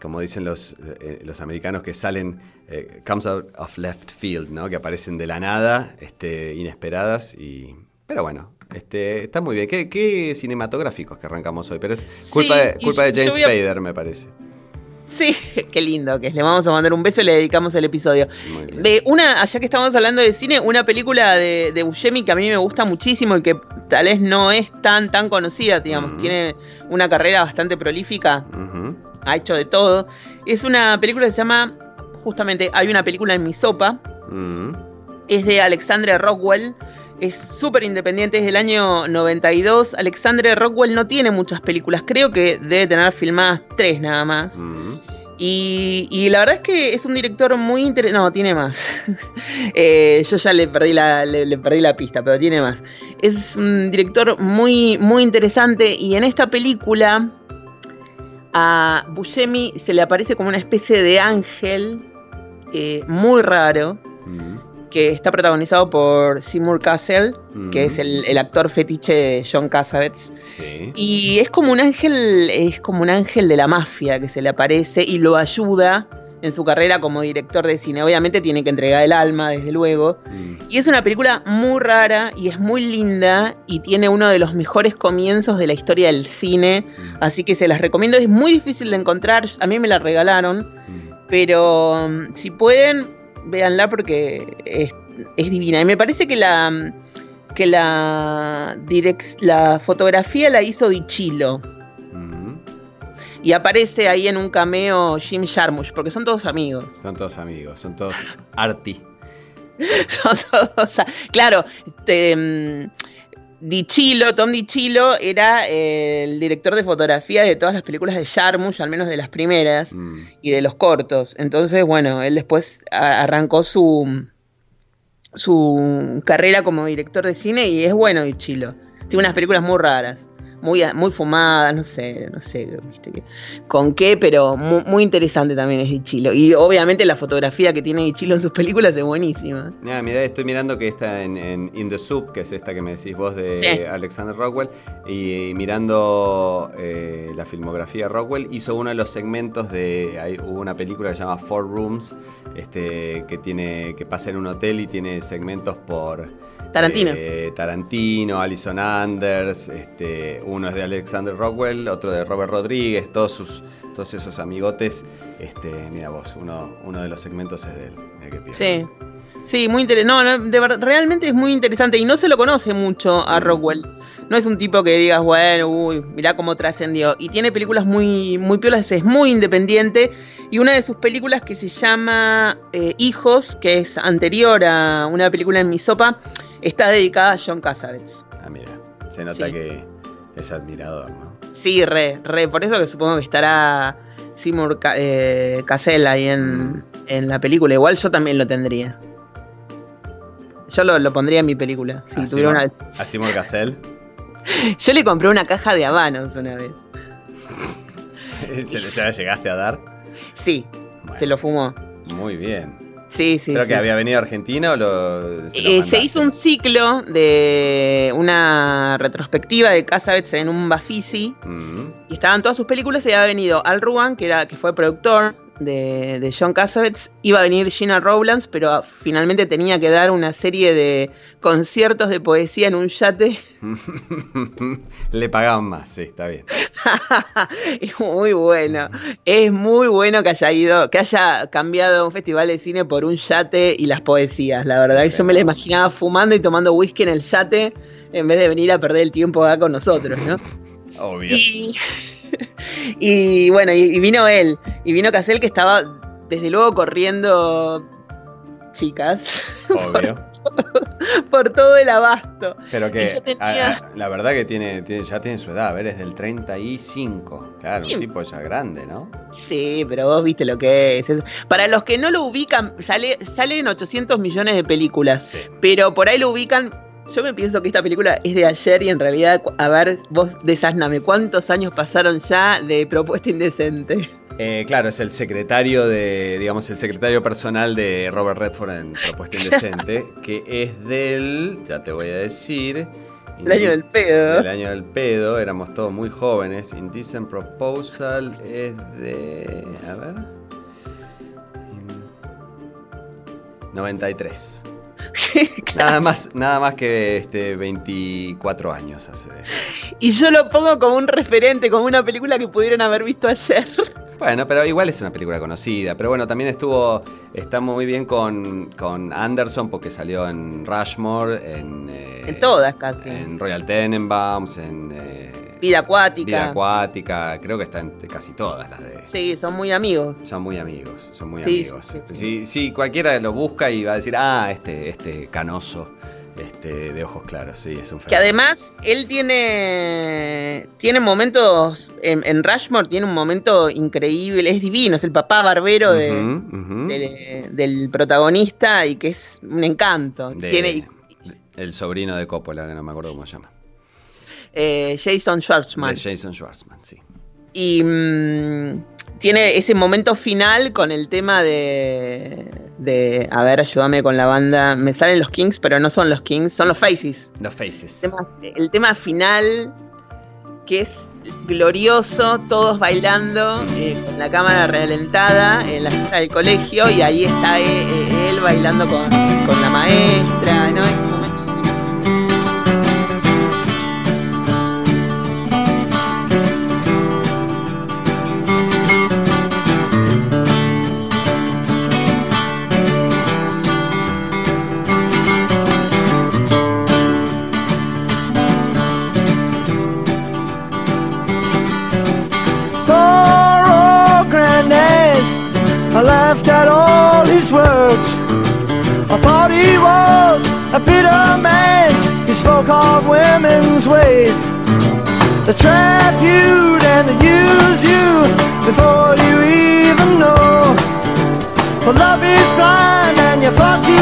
Speaker 4: como dicen los, eh, los americanos, que salen, eh, comes out of left field, ¿no? que aparecen de la nada, este, inesperadas. Y, pero bueno, este, está muy bien. Qué, qué cinematográficos que arrancamos hoy, pero es culpa,
Speaker 3: Sí,
Speaker 4: de, culpa de James
Speaker 3: a-
Speaker 4: Spader, me parece.
Speaker 3: Sí, *laughs* qué lindo que es. Le vamos a mandar un beso y le dedicamos el episodio. De una, allá que estamos hablando de cine, una película de, de Buscemi que a mí me gusta muchísimo y que tal vez no es tan tan conocida, digamos, tiene una carrera bastante prolífica, ha hecho de todo. Es una película que se llama, justamente, hay una película en mi sopa,
Speaker 4: Mm.
Speaker 3: es de Alexandre Rockwell, es súper independiente, es del año 92. Alexandre Rockwell no tiene muchas películas, creo que debe tener filmadas tres nada más.
Speaker 4: Mm.
Speaker 3: Y, y la verdad es que es un director muy interesante. No, tiene más. *laughs* Eh, yo ya le perdí, la, le, le perdí la pista, pero tiene más. Es un director muy, muy interesante. Y en esta película a Buscemi se le aparece como una especie de ángel eh, muy raro.
Speaker 4: Mm.
Speaker 3: Que está protagonizado por Seymour Cassell,
Speaker 4: Mm.
Speaker 3: que es el, el actor fetiche de John Cassavetes.
Speaker 4: Sí.
Speaker 3: Y es como un ángel, es como un ángel de la mafia que se le aparece y lo ayuda en su carrera como director de cine. Obviamente tiene que entregar el alma, desde luego.
Speaker 4: Mm.
Speaker 3: Y es una película muy rara y es muy linda y tiene uno de los mejores comienzos de la historia del cine.
Speaker 4: Mm.
Speaker 3: Así que se las recomiendo. Es muy difícil de encontrar. A mí me la regalaron.
Speaker 4: Mm.
Speaker 3: Pero um, si pueden, véanla porque es, es divina. Y me parece que la que la, direc- la fotografía la hizo Dichilo.
Speaker 4: Mm.
Speaker 3: Y aparece ahí en un cameo Jim Jarmusch, porque son todos amigos.
Speaker 4: Son todos amigos, son todos arty. *laughs*
Speaker 3: Son todos claro, este, mm, Di Chilo, Tom Di Chilo era eh, el director de fotografía de todas las películas de Jarmusch, al menos de las primeras,
Speaker 4: Mm.
Speaker 3: y de los cortos. Entonces, bueno, él después arrancó su, su carrera como director de cine y es bueno Di Chilo. Tiene unas películas muy raras. Muy, muy fumadas, no sé, no sé viste, con qué, pero mu- muy, interesante también es Di Chilo. Y obviamente la fotografía que tiene Di Chilo en sus películas es buenísima.
Speaker 4: Ah, mirá, estoy mirando que está en, en In the Soup, que es esta que me decís vos de
Speaker 3: Sí.
Speaker 4: Alexander Rockwell, y, mirando eh, la filmografía de Rockwell, hizo uno de los segmentos de. Hay, hubo una película que se llama Four Rooms, este, que tiene que pasa en un hotel y tiene segmentos por.
Speaker 3: Tarantino.
Speaker 4: eh, Tarantino, Alison Anders, este, uno es de Alexander Rockwell, otro de Robert Rodríguez, todos sus, todos esos amigotes. Este, mira vos, uno, uno de los segmentos es de él. Qué piola.
Speaker 3: Sí. Sí, muy interesante. No, no, de verdad, realmente es muy interesante y no se lo conoce mucho a Rockwell. No es un tipo que digas, bueno, uy, mirá cómo trascendió. Y tiene películas muy, muy piolas, es muy independiente. Y una de sus películas que se llama eh, Hijos, que es anterior a una película en mi sopa, está dedicada a John Cassavetes.
Speaker 4: Ah, mira, se nota
Speaker 3: Sí.
Speaker 4: que es admirador, ¿no?
Speaker 3: Sí, re, re. Por eso que supongo que estará Seymour eh, Cassell ahí en, en la película. Igual yo también lo tendría. Yo lo, lo pondría en mi película. Si
Speaker 4: a,
Speaker 3: tuviera
Speaker 4: Simon,
Speaker 3: una...
Speaker 4: a Simon Cassell. *laughs*
Speaker 3: Yo le compré una caja de habanos una vez. *laughs*
Speaker 4: ¿Se, ¿Se la llegaste a dar?
Speaker 3: Sí,
Speaker 4: Bueno,
Speaker 3: se lo fumó.
Speaker 4: Muy bien.
Speaker 3: Sí, sí,
Speaker 4: Creo
Speaker 3: sí,
Speaker 4: que
Speaker 3: sí.
Speaker 4: había venido a Argentina o lo. se lo
Speaker 3: Eh, se hizo un ciclo de una retrospectiva de Cassavetes en un Bafisi
Speaker 4: Mm,
Speaker 3: y estaban todas sus películas y había venido Al Ruan, que era que fue productor de, de John Cassavetes, iba a venir Gina Rowlands, pero finalmente tenía que dar una serie de conciertos de poesía en un yate. *laughs*
Speaker 4: Le pagaban más, sí, está bien. *laughs*
Speaker 3: es muy bueno. Es muy bueno que haya ido, que haya cambiado un festival de cine por un yate y las poesías. La verdad, que yo me la imaginaba fumando y tomando whisky en el yate en vez de venir a perder el tiempo acá con nosotros, ¿no? *laughs*
Speaker 4: Obvio.
Speaker 3: Y, y bueno, y, y vino él, y vino Casel que estaba desde luego corriendo chicas *laughs*
Speaker 4: Obvio.
Speaker 3: por todo el abasto.
Speaker 4: Pero que
Speaker 3: yo tenía-
Speaker 4: a- a- la verdad que tiene, tiene- ya tiene su edad, a ver, es del 35. Claro,
Speaker 3: Sí.
Speaker 4: un tipo ya grande, ¿no?
Speaker 3: Sí, pero vos viste lo que es. es- Para los que no lo ubican, sale, salen 800 millones de películas,
Speaker 4: Sí.
Speaker 3: pero por ahí lo ubican. Yo me pienso que esta película es de ayer y en realidad, a ver, vos desásname, ¿cuántos años pasaron ya de Propuesta Indecente?
Speaker 4: Eh, claro, es el secretario de, digamos, el secretario personal de Robert Redford en Propuesta Indecente, *laughs* que es del, ya te voy a decir,
Speaker 3: El año del pedo.
Speaker 4: El año del pedo, éramos todos muy jóvenes. Indecent Proposal es de, a ver, 93. *laughs* Nada más, nada más que este 24 años hace.
Speaker 3: Y yo lo pongo como un referente, como una película que pudieron haber visto ayer. *laughs*
Speaker 4: Bueno, pero igual es una película conocida. Pero bueno, también estuvo. Está muy bien con, con Anderson porque salió en Rushmore, en. eh,
Speaker 3: En todas casi.
Speaker 4: En Royal Tenenbaums, en. eh,
Speaker 3: Vida acuática.
Speaker 4: Vida Acuática. Creo que está en casi todas las de.
Speaker 3: Sí, son muy amigos.
Speaker 4: Son muy amigos, son muy
Speaker 3: Sí,
Speaker 4: amigos.
Speaker 3: sí, sí,
Speaker 4: cualquiera lo busca y va a decir, ah, este, este canoso, este de ojos claros, sí, es un
Speaker 3: Que
Speaker 4: fenómeno.
Speaker 3: además él tiene tiene momentos en, en Rushmore tiene un momento increíble, es divino, es el papá barbero de- de- del protagonista y que es un encanto.
Speaker 4: De-
Speaker 3: Tiene
Speaker 4: El sobrino de Coppola, que no me acuerdo cómo se llama.
Speaker 3: Eh, Jason Schwartzman
Speaker 4: De Jason Schwartzman, sí.
Speaker 3: y mm, tiene ese momento final con el tema de de a ver, ayúdame con la banda, me salen los Kings, pero no son los Kings, son los Faces.
Speaker 4: Los Faces.
Speaker 3: El tema, el tema final, que es glorioso, todos bailando, eh, con la cámara realentada en la fiesta del colegio, y ahí está eh, él, bailando con, con la maestra, ¿no? Es
Speaker 5: words. I thought he was a bitter man. He spoke of women's ways. They trap you and they use you before you even know. But love is blind and you thought you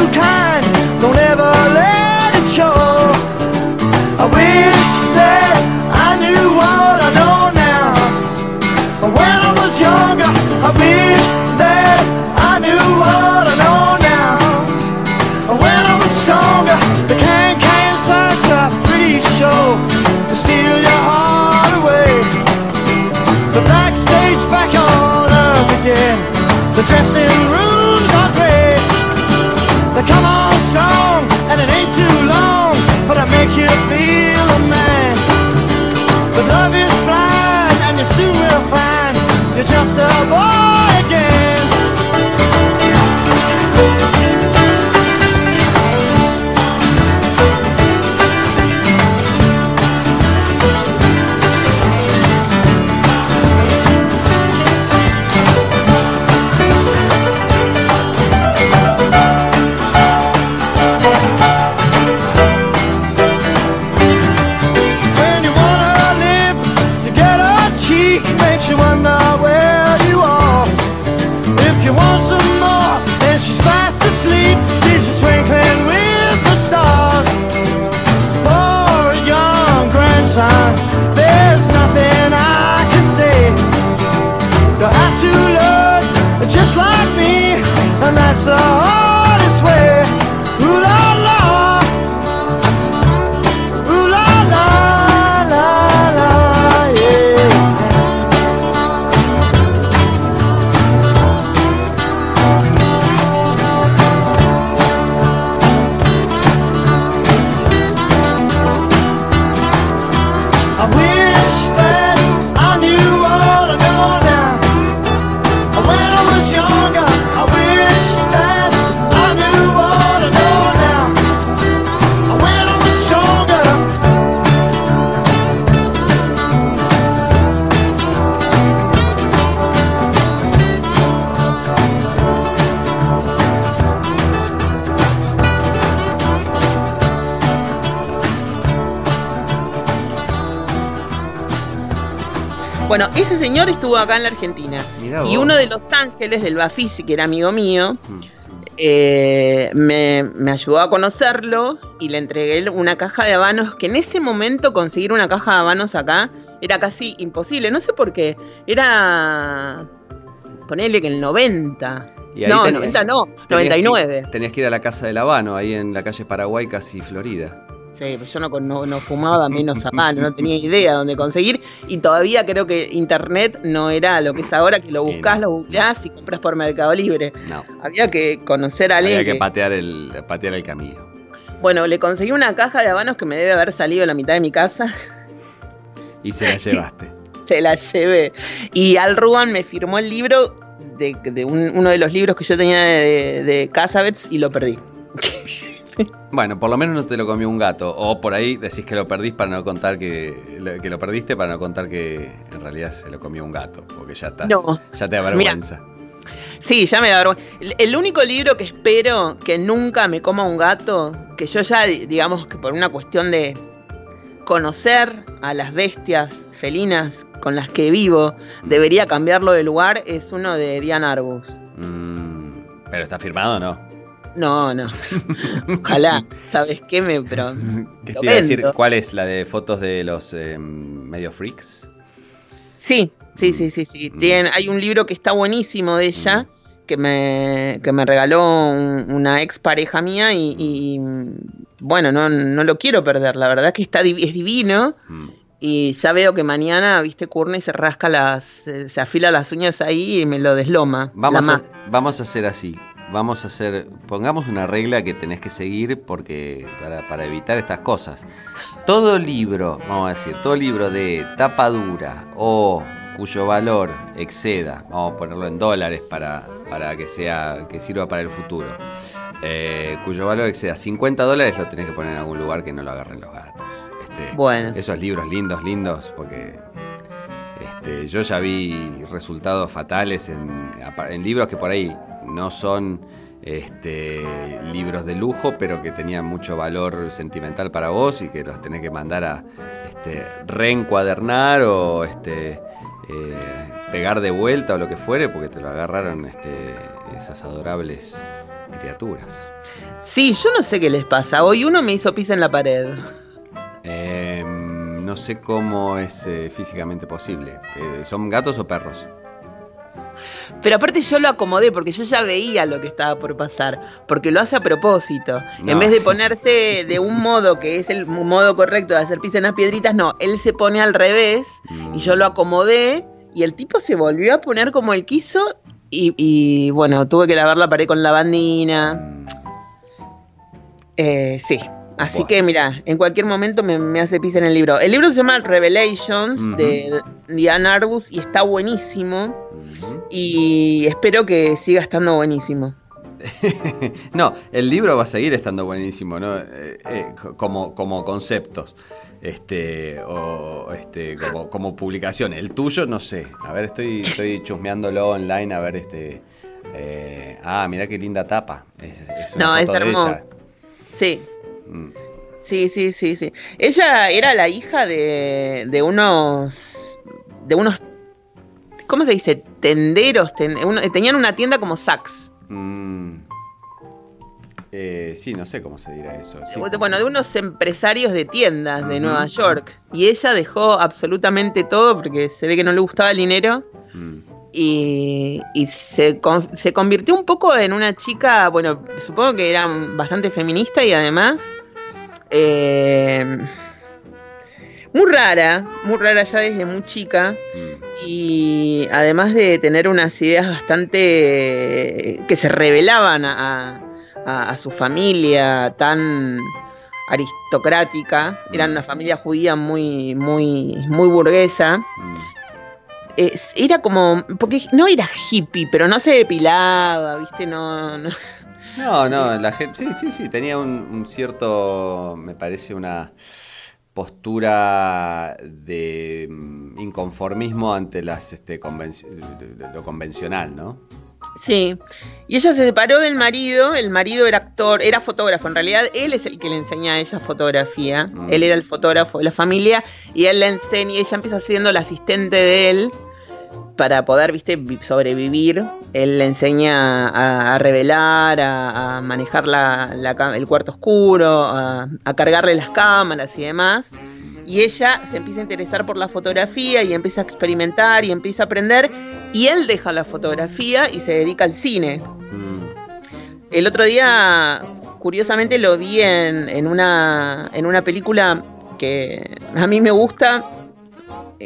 Speaker 3: Bueno, ese señor estuvo acá en la Argentina.
Speaker 4: Mirá
Speaker 3: Y
Speaker 4: vos.
Speaker 3: uno de los ángeles del Bafisi, que era amigo mío,
Speaker 4: Mm.
Speaker 3: eh, me, me ayudó a conocerlo y le entregué una caja de habanos, que en ese momento conseguir una caja de habanos acá era casi imposible. No sé por qué. Era... Ponele que el 90.
Speaker 4: Y ahí
Speaker 3: No,
Speaker 4: tenías-
Speaker 3: 90 no,
Speaker 4: tenías
Speaker 3: 99.
Speaker 4: que- tenías que ir a la casa del Habano, ahí en la calle Paraguay, casi Florida.
Speaker 3: Sí, pues yo no, no, no fumaba menos habano, no tenía idea dónde conseguir. Y todavía creo que internet no era lo que es ahora, que lo
Speaker 4: Y
Speaker 3: buscas, lo googleás y compras por Mercado Libre.
Speaker 4: No.
Speaker 3: Había que conocer a alguien.
Speaker 4: Había que patear el, patear el camino.
Speaker 3: Bueno, le conseguí una caja de habanos que me debe haber salido a la mitad de mi casa.
Speaker 4: Y se la *laughs* llevaste.
Speaker 3: Se la llevé. Y Al Ruan me firmó el libro de, de un- uno de los libros que yo tenía de, de Casabets y lo perdí. *laughs*
Speaker 4: Bueno, por lo menos no te lo comió un gato. O por ahí decís que lo perdís para no contar que, lo- que lo perdiste, para no contar que en realidad se lo comió un gato. Porque ya estás.
Speaker 3: No.
Speaker 4: Ya te da vergüenza.
Speaker 3: Sí, ya me da vergüenza. El, único libro que espero que nunca me coma un gato, que yo ya, di- digamos que por una cuestión de conocer a las bestias felinas con las que vivo, debería cambiarlo de lugar, es uno de Diane Arbus.
Speaker 4: Mm, pero está firmado o no.
Speaker 3: No, no. Ojalá. ¿Sabes qué? Me, pero *laughs*
Speaker 4: ¿Qué te iba a decir? ¿Cuál es la de fotos de los eh, medio freaks?
Speaker 3: Sí, sí, sí, sí, sí.
Speaker 4: Mm.
Speaker 3: Hay un libro que está buenísimo de ella, que me, que me regaló un- una ex pareja mía y, y, bueno, no, no lo quiero perder. La verdad que está es divino
Speaker 4: Mm.
Speaker 3: y ya veo que mañana, viste, Courtney se rasca las, eh, se afila las uñas ahí y me lo desloma.
Speaker 4: Vamos, a, vamos a hacer así. Vamos a hacer. Pongamos una regla que tenés que seguir porque para, para evitar estas cosas. Todo libro, vamos a decir, todo libro de tapa dura o cuyo valor exceda, vamos a ponerlo en dólares para, para que sea que sirva para el futuro, eh, cuyo valor exceda 50 dólares lo tenés que poner en algún lugar que no lo agarren los gatos. Este,
Speaker 3: Bueno.
Speaker 4: Esos libros lindos, lindos, porque este, yo ya vi resultados fatales en, en libros que por ahí no son este, libros de lujo, pero que tenían mucho valor sentimental para vos y que los tenés que mandar a este, reencuadernar o este, eh, pegar de vuelta o lo que fuere, porque te lo agarraron este, esas adorables criaturas.
Speaker 3: Sí, yo no sé qué les pasa. Hoy uno me hizo pis en la pared.
Speaker 4: Eh, no sé cómo es eh, físicamente posible. Eh, ¿Son gatos o perros?
Speaker 3: Pero aparte yo lo acomodé porque yo ya veía lo que estaba por pasar, porque lo hace a propósito.
Speaker 4: No,
Speaker 3: en vez de
Speaker 4: sí.
Speaker 3: ponerse de un modo que es el modo correcto de hacer pis en las piedritas, no, él se pone al revés y yo lo acomodé y el tipo se volvió a poner como él quiso y, y, bueno, tuve que lavar la pared con lavandina.
Speaker 4: Mm,
Speaker 3: Eh, sí. Así que mira, en cualquier momento me, me hace pis en el libro. El libro se llama Revelations de Diane Arbus y está buenísimo. Y espero que siga estando buenísimo. *laughs*
Speaker 4: no, el libro va a seguir estando buenísimo, ¿no? Eh, eh, co- como, como conceptos. Este, o este, como, como publicación. El tuyo, no sé. A ver, estoy, estoy *laughs* chusmeándolo online a ver este. eh, ah, mira qué linda tapa. Es, es una
Speaker 3: No, es
Speaker 4: foto de ella.
Speaker 3: hermoso. Sí,
Speaker 4: Mm.
Speaker 3: sí, sí, sí, sí. Ella era la hija de, de unos. de unos. ¿Cómo se dice? Tenderos. ten- tenían una tienda como Saks.
Speaker 4: Mm. Eh, sí, no sé cómo se dirá eso. Sí,
Speaker 3: Bueno, de unos empresarios de tiendas de. Nueva York. Y ella dejó absolutamente todo porque se ve que no le gustaba el dinero.
Speaker 4: Mm.
Speaker 3: Y, y se, con- se convirtió un poco en una chica, bueno, supongo que era bastante feminista y además eh, muy rara, muy rara ya desde muy chica
Speaker 4: Mm.
Speaker 3: y además de tener unas ideas bastante que se revelaban a, a- a su familia tan aristocrática, eran una familia judía muy, muy, muy burguesa. Era como, porque no era hippie, pero no se depilaba, ¿viste? No, no.
Speaker 4: No, no, la gente, sí, sí, sí, tenía un, un cierto, me parece una postura de mm, inconformismo ante las, este, convenci- lo convencional, ¿no?
Speaker 3: Sí. Y ella se separó del marido, el marido era actor, era fotógrafo, en realidad él es el que le enseña a ella fotografía,
Speaker 4: Mm.
Speaker 3: él era el fotógrafo de la familia y él le enseña, y ella empieza siendo la asistente de él para poder, viste, vi- sobrevivir. Él le enseña a, a revelar, a, a manejar la- el cuarto oscuro, a, a cargarle las cámaras y demás. Y ella se empieza a interesar por la fotografía y empieza a experimentar y empieza a aprender. Y él deja la fotografía y se dedica al cine.
Speaker 4: Mm.
Speaker 3: El otro día, curiosamente, lo vi en, en una, en una película que a mí me gusta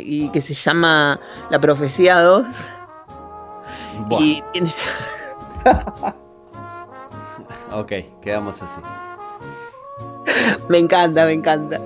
Speaker 3: y que se llama La Profecía 2.
Speaker 4: Buah,
Speaker 3: Y tiene-
Speaker 4: ok, quedamos así. *laughs*
Speaker 3: me encanta, me encanta.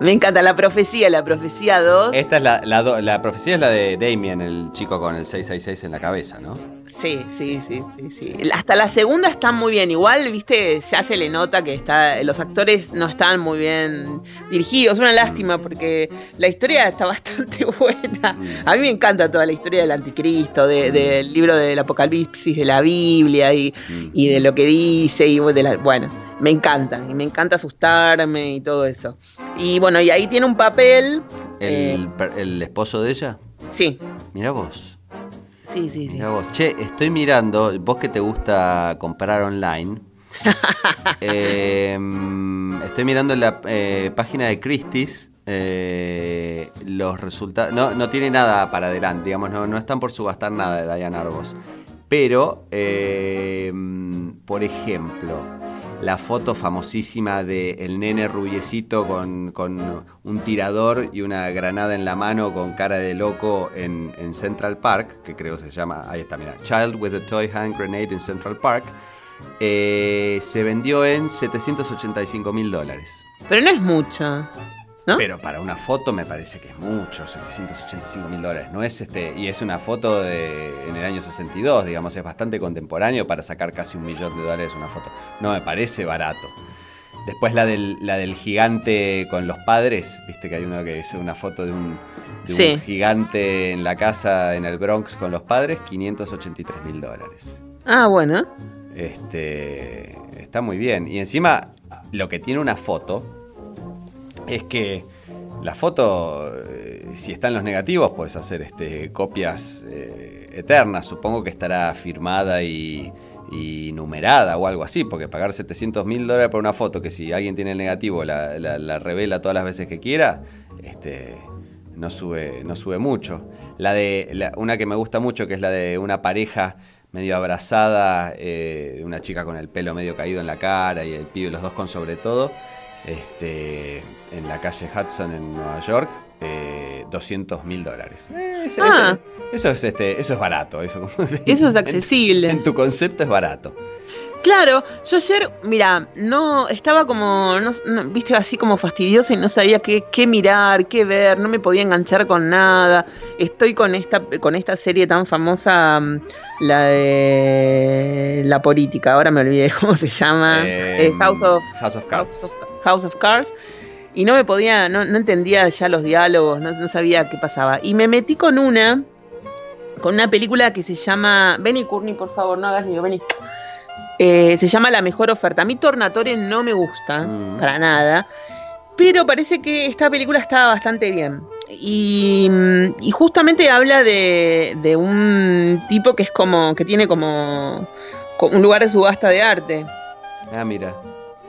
Speaker 3: Me encanta la profecía, la profecía 2.
Speaker 4: Esta es la, la, do- la profecía es la de Damien, el chico con el 666 en la cabeza, ¿no?
Speaker 3: Sí, sí, sí, sí, sí. Hasta la segunda está muy bien. Igual, viste, ya se le nota que está, los actores no están muy bien dirigidos. Una lástima porque la historia está *laughs* bastante buena.
Speaker 4: Mm.
Speaker 3: A mí me encanta toda la historia del anticristo, de- del libro del Apocalipsis, de la Biblia y,
Speaker 4: Mm.
Speaker 3: y de lo que dice y de la, bueno, me encanta y me encanta asustarme y todo eso. Y bueno, y ahí tiene un papel. eh,
Speaker 4: El, el esposo de ella,
Speaker 3: sí,
Speaker 4: mira vos.
Speaker 3: sí, sí, sí.
Speaker 4: Mirá vos. Che, estoy mirando, vos que te gusta comprar online. *laughs* eh, estoy mirando en la eh, página de Christie's. eh, los resultados. No, no tiene nada para adelante, digamos, no, no están por subastar nada de Diane Arbus. Pero, eh, por ejemplo, la foto famosísima de el nene rubiecito con, con un tirador y una granada en la mano con cara de loco en, en Central Park, que creo se llama, ahí está, mira, Child with a Toy Hand Grenade in Central Park, eh, se vendió en 785 mil dólares.
Speaker 3: Pero no es mucho. ¿No?
Speaker 4: Pero para una foto me parece que es mucho, 785 mil dólares. No es este, y es una foto de, en el año 62, digamos, es bastante contemporáneo para sacar casi un millón de dólares una foto. No me parece barato. Después la del, la del gigante con los padres, viste que hay uno que es una foto de un, de un gigante en la casa en el Bronx con los padres, 583 mil dólares.
Speaker 3: Ah, bueno.
Speaker 4: Este, está muy bien. Y encima, lo que tiene una foto es que la foto, eh, si está en los negativos, puedes hacer este, copias eh, eternas. Supongo que estará firmada y, y numerada o algo así, porque pagar 700 mil dólares por una foto que si alguien tiene el negativo la, la- la revela todas las veces que quiera, este, no, sube, no sube mucho. La de una que me gusta mucho, que es la de una pareja medio abrazada, eh, una chica con el pelo medio caído en la cara y el pibe, los dos con sobre todo, este, en la calle Hudson en Nueva York, eh, 200 mil dólares. Eh, ese-
Speaker 3: Ah.
Speaker 4: ese- Eso es, este, eso es barato. Eso,
Speaker 3: Eso es accesible.
Speaker 4: En, tu concepto es barato.
Speaker 3: Claro, yo ayer, mira, no estaba como, no, no, viste, así como fastidiosa y no sabía qué, qué mirar, qué ver, no me podía enganchar con nada. Estoy con esta, con esta serie tan famosa, mm, la de la política, ahora me olvidé *laughs* cómo se llama,
Speaker 4: eh,
Speaker 3: House of
Speaker 4: House of Cards.
Speaker 3: House of, House of Cards. Y no me podía, no, no entendía ya los diálogos, no, no sabía qué pasaba. Y me metí con una, con una película que se llama. Benny Courtney, por favor, no hagas lío, Benny. Eh, se llama La Mejor Oferta. A mí Tornatore no me gusta,
Speaker 4: Mm.
Speaker 3: para nada. Pero parece que esta película está bastante bien. Y, y justamente habla de, de un tipo que es como. que tiene como, como un lugar de subasta de arte.
Speaker 4: Ah, mira.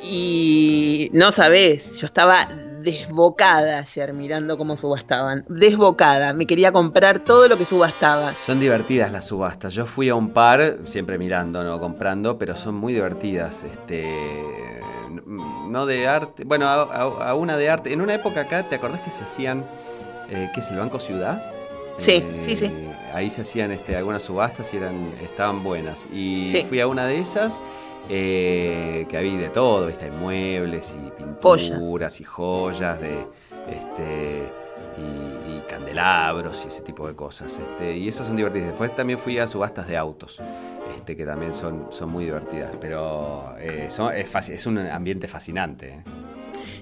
Speaker 3: Y no sabés, yo estaba desbocada ayer mirando cómo subastaban. Desbocada, me quería comprar todo lo que subastaba.
Speaker 4: Son divertidas las subastas. Yo fui a un par, siempre mirando, no comprando, pero son muy divertidas. Este. No de arte. Bueno, a, a- a una de arte. En una época acá, ¿te acordás que se hacían. Eh, ¿Qué es el Banco Ciudad?
Speaker 3: Sí,
Speaker 4: Eh,
Speaker 3: sí, sí.
Speaker 4: Ahí se hacían este, algunas subastas y eran, estaban buenas. Y
Speaker 3: Sí.
Speaker 4: fui a una de esas. Eh, que había de todo, ¿viste? Hay muebles y
Speaker 3: Joyas.
Speaker 4: pinturas y joyas de este y, y candelabros y ese tipo de cosas. Este, y esas son divertidas. Después también fui a subastas de autos, este, que también son, son muy divertidas. Pero eh, son- es, un ambiente fascinante. ¿eh?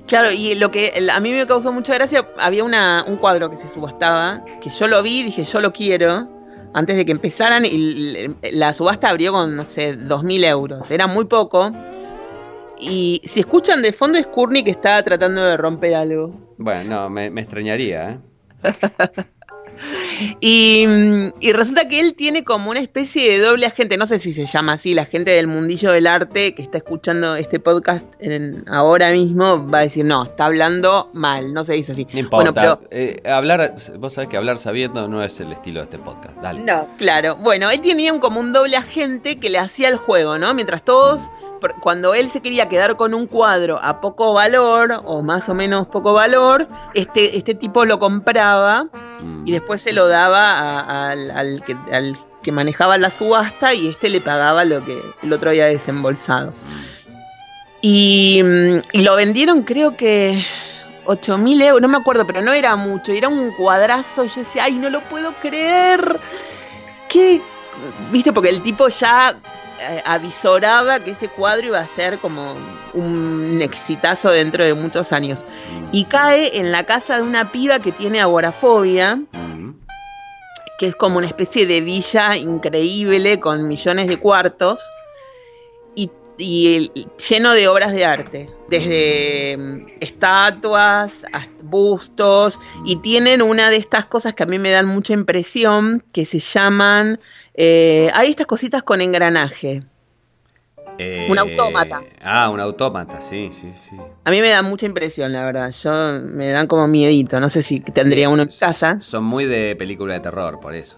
Speaker 3: Claro, y lo que a mí me causó mucha gracia, había una, un cuadro que se subastaba, que yo lo vi y dije, yo lo quiero, antes de que empezaran, y la subasta abrió con, no sé, 2.000 euros, era muy poco. Y si escuchan de fondo es Courtney que está tratando de romper algo.
Speaker 4: Bueno, no, me, me extrañaría. ¿eh? *laughs*
Speaker 3: Y, y resulta que él tiene como una especie de doble agente, no sé si se llama así, la gente del mundillo del arte que está escuchando este podcast en- ahora mismo va a decir, no, está hablando mal, no se dice así.
Speaker 4: No importa.
Speaker 3: Bueno, pero
Speaker 4: Eh, hablar, vos sabés que hablar sabiendo no es el estilo de este podcast. Dale.
Speaker 3: No, claro. Bueno, él tenía como un doble agente que le hacía el juego, ¿no? Mientras todos, cuando él se quería quedar con un cuadro a poco valor, o más o menos poco valor, este, este tipo lo compraba
Speaker 4: Mm.
Speaker 3: y después se lo daba a- al, al que, al que manejaba la subasta y este le pagaba lo que el otro había desembolsado. Y, mm, y lo vendieron creo que 8 mil euros, no me acuerdo, pero no era mucho, era un cuadrazo. Yo decía, ay, no lo puedo creer. ¿Qué? Viste, porque el tipo ya avisoraba que ese cuadro iba a ser como un exitazo dentro de muchos años.
Speaker 4: Mm.
Speaker 3: Y cae en la casa de una piba que tiene agorafobia,
Speaker 4: Mm.
Speaker 3: que es como una especie de villa increíble con millones de cuartos y, y lleno de obras de arte, desde mm, estatuas, bustos, y tienen una de estas cosas que a mí me dan mucha impresión, que se llaman, eh, hay estas cositas con engranaje.
Speaker 4: Eh,
Speaker 3: Un autómata.
Speaker 4: Ah, un autómata, sí, sí, sí.
Speaker 3: A mí me da mucha impresión, la verdad. Yo me dan como miedito. No sé si tendría uno en casa.
Speaker 4: Son muy de película de terror, por eso.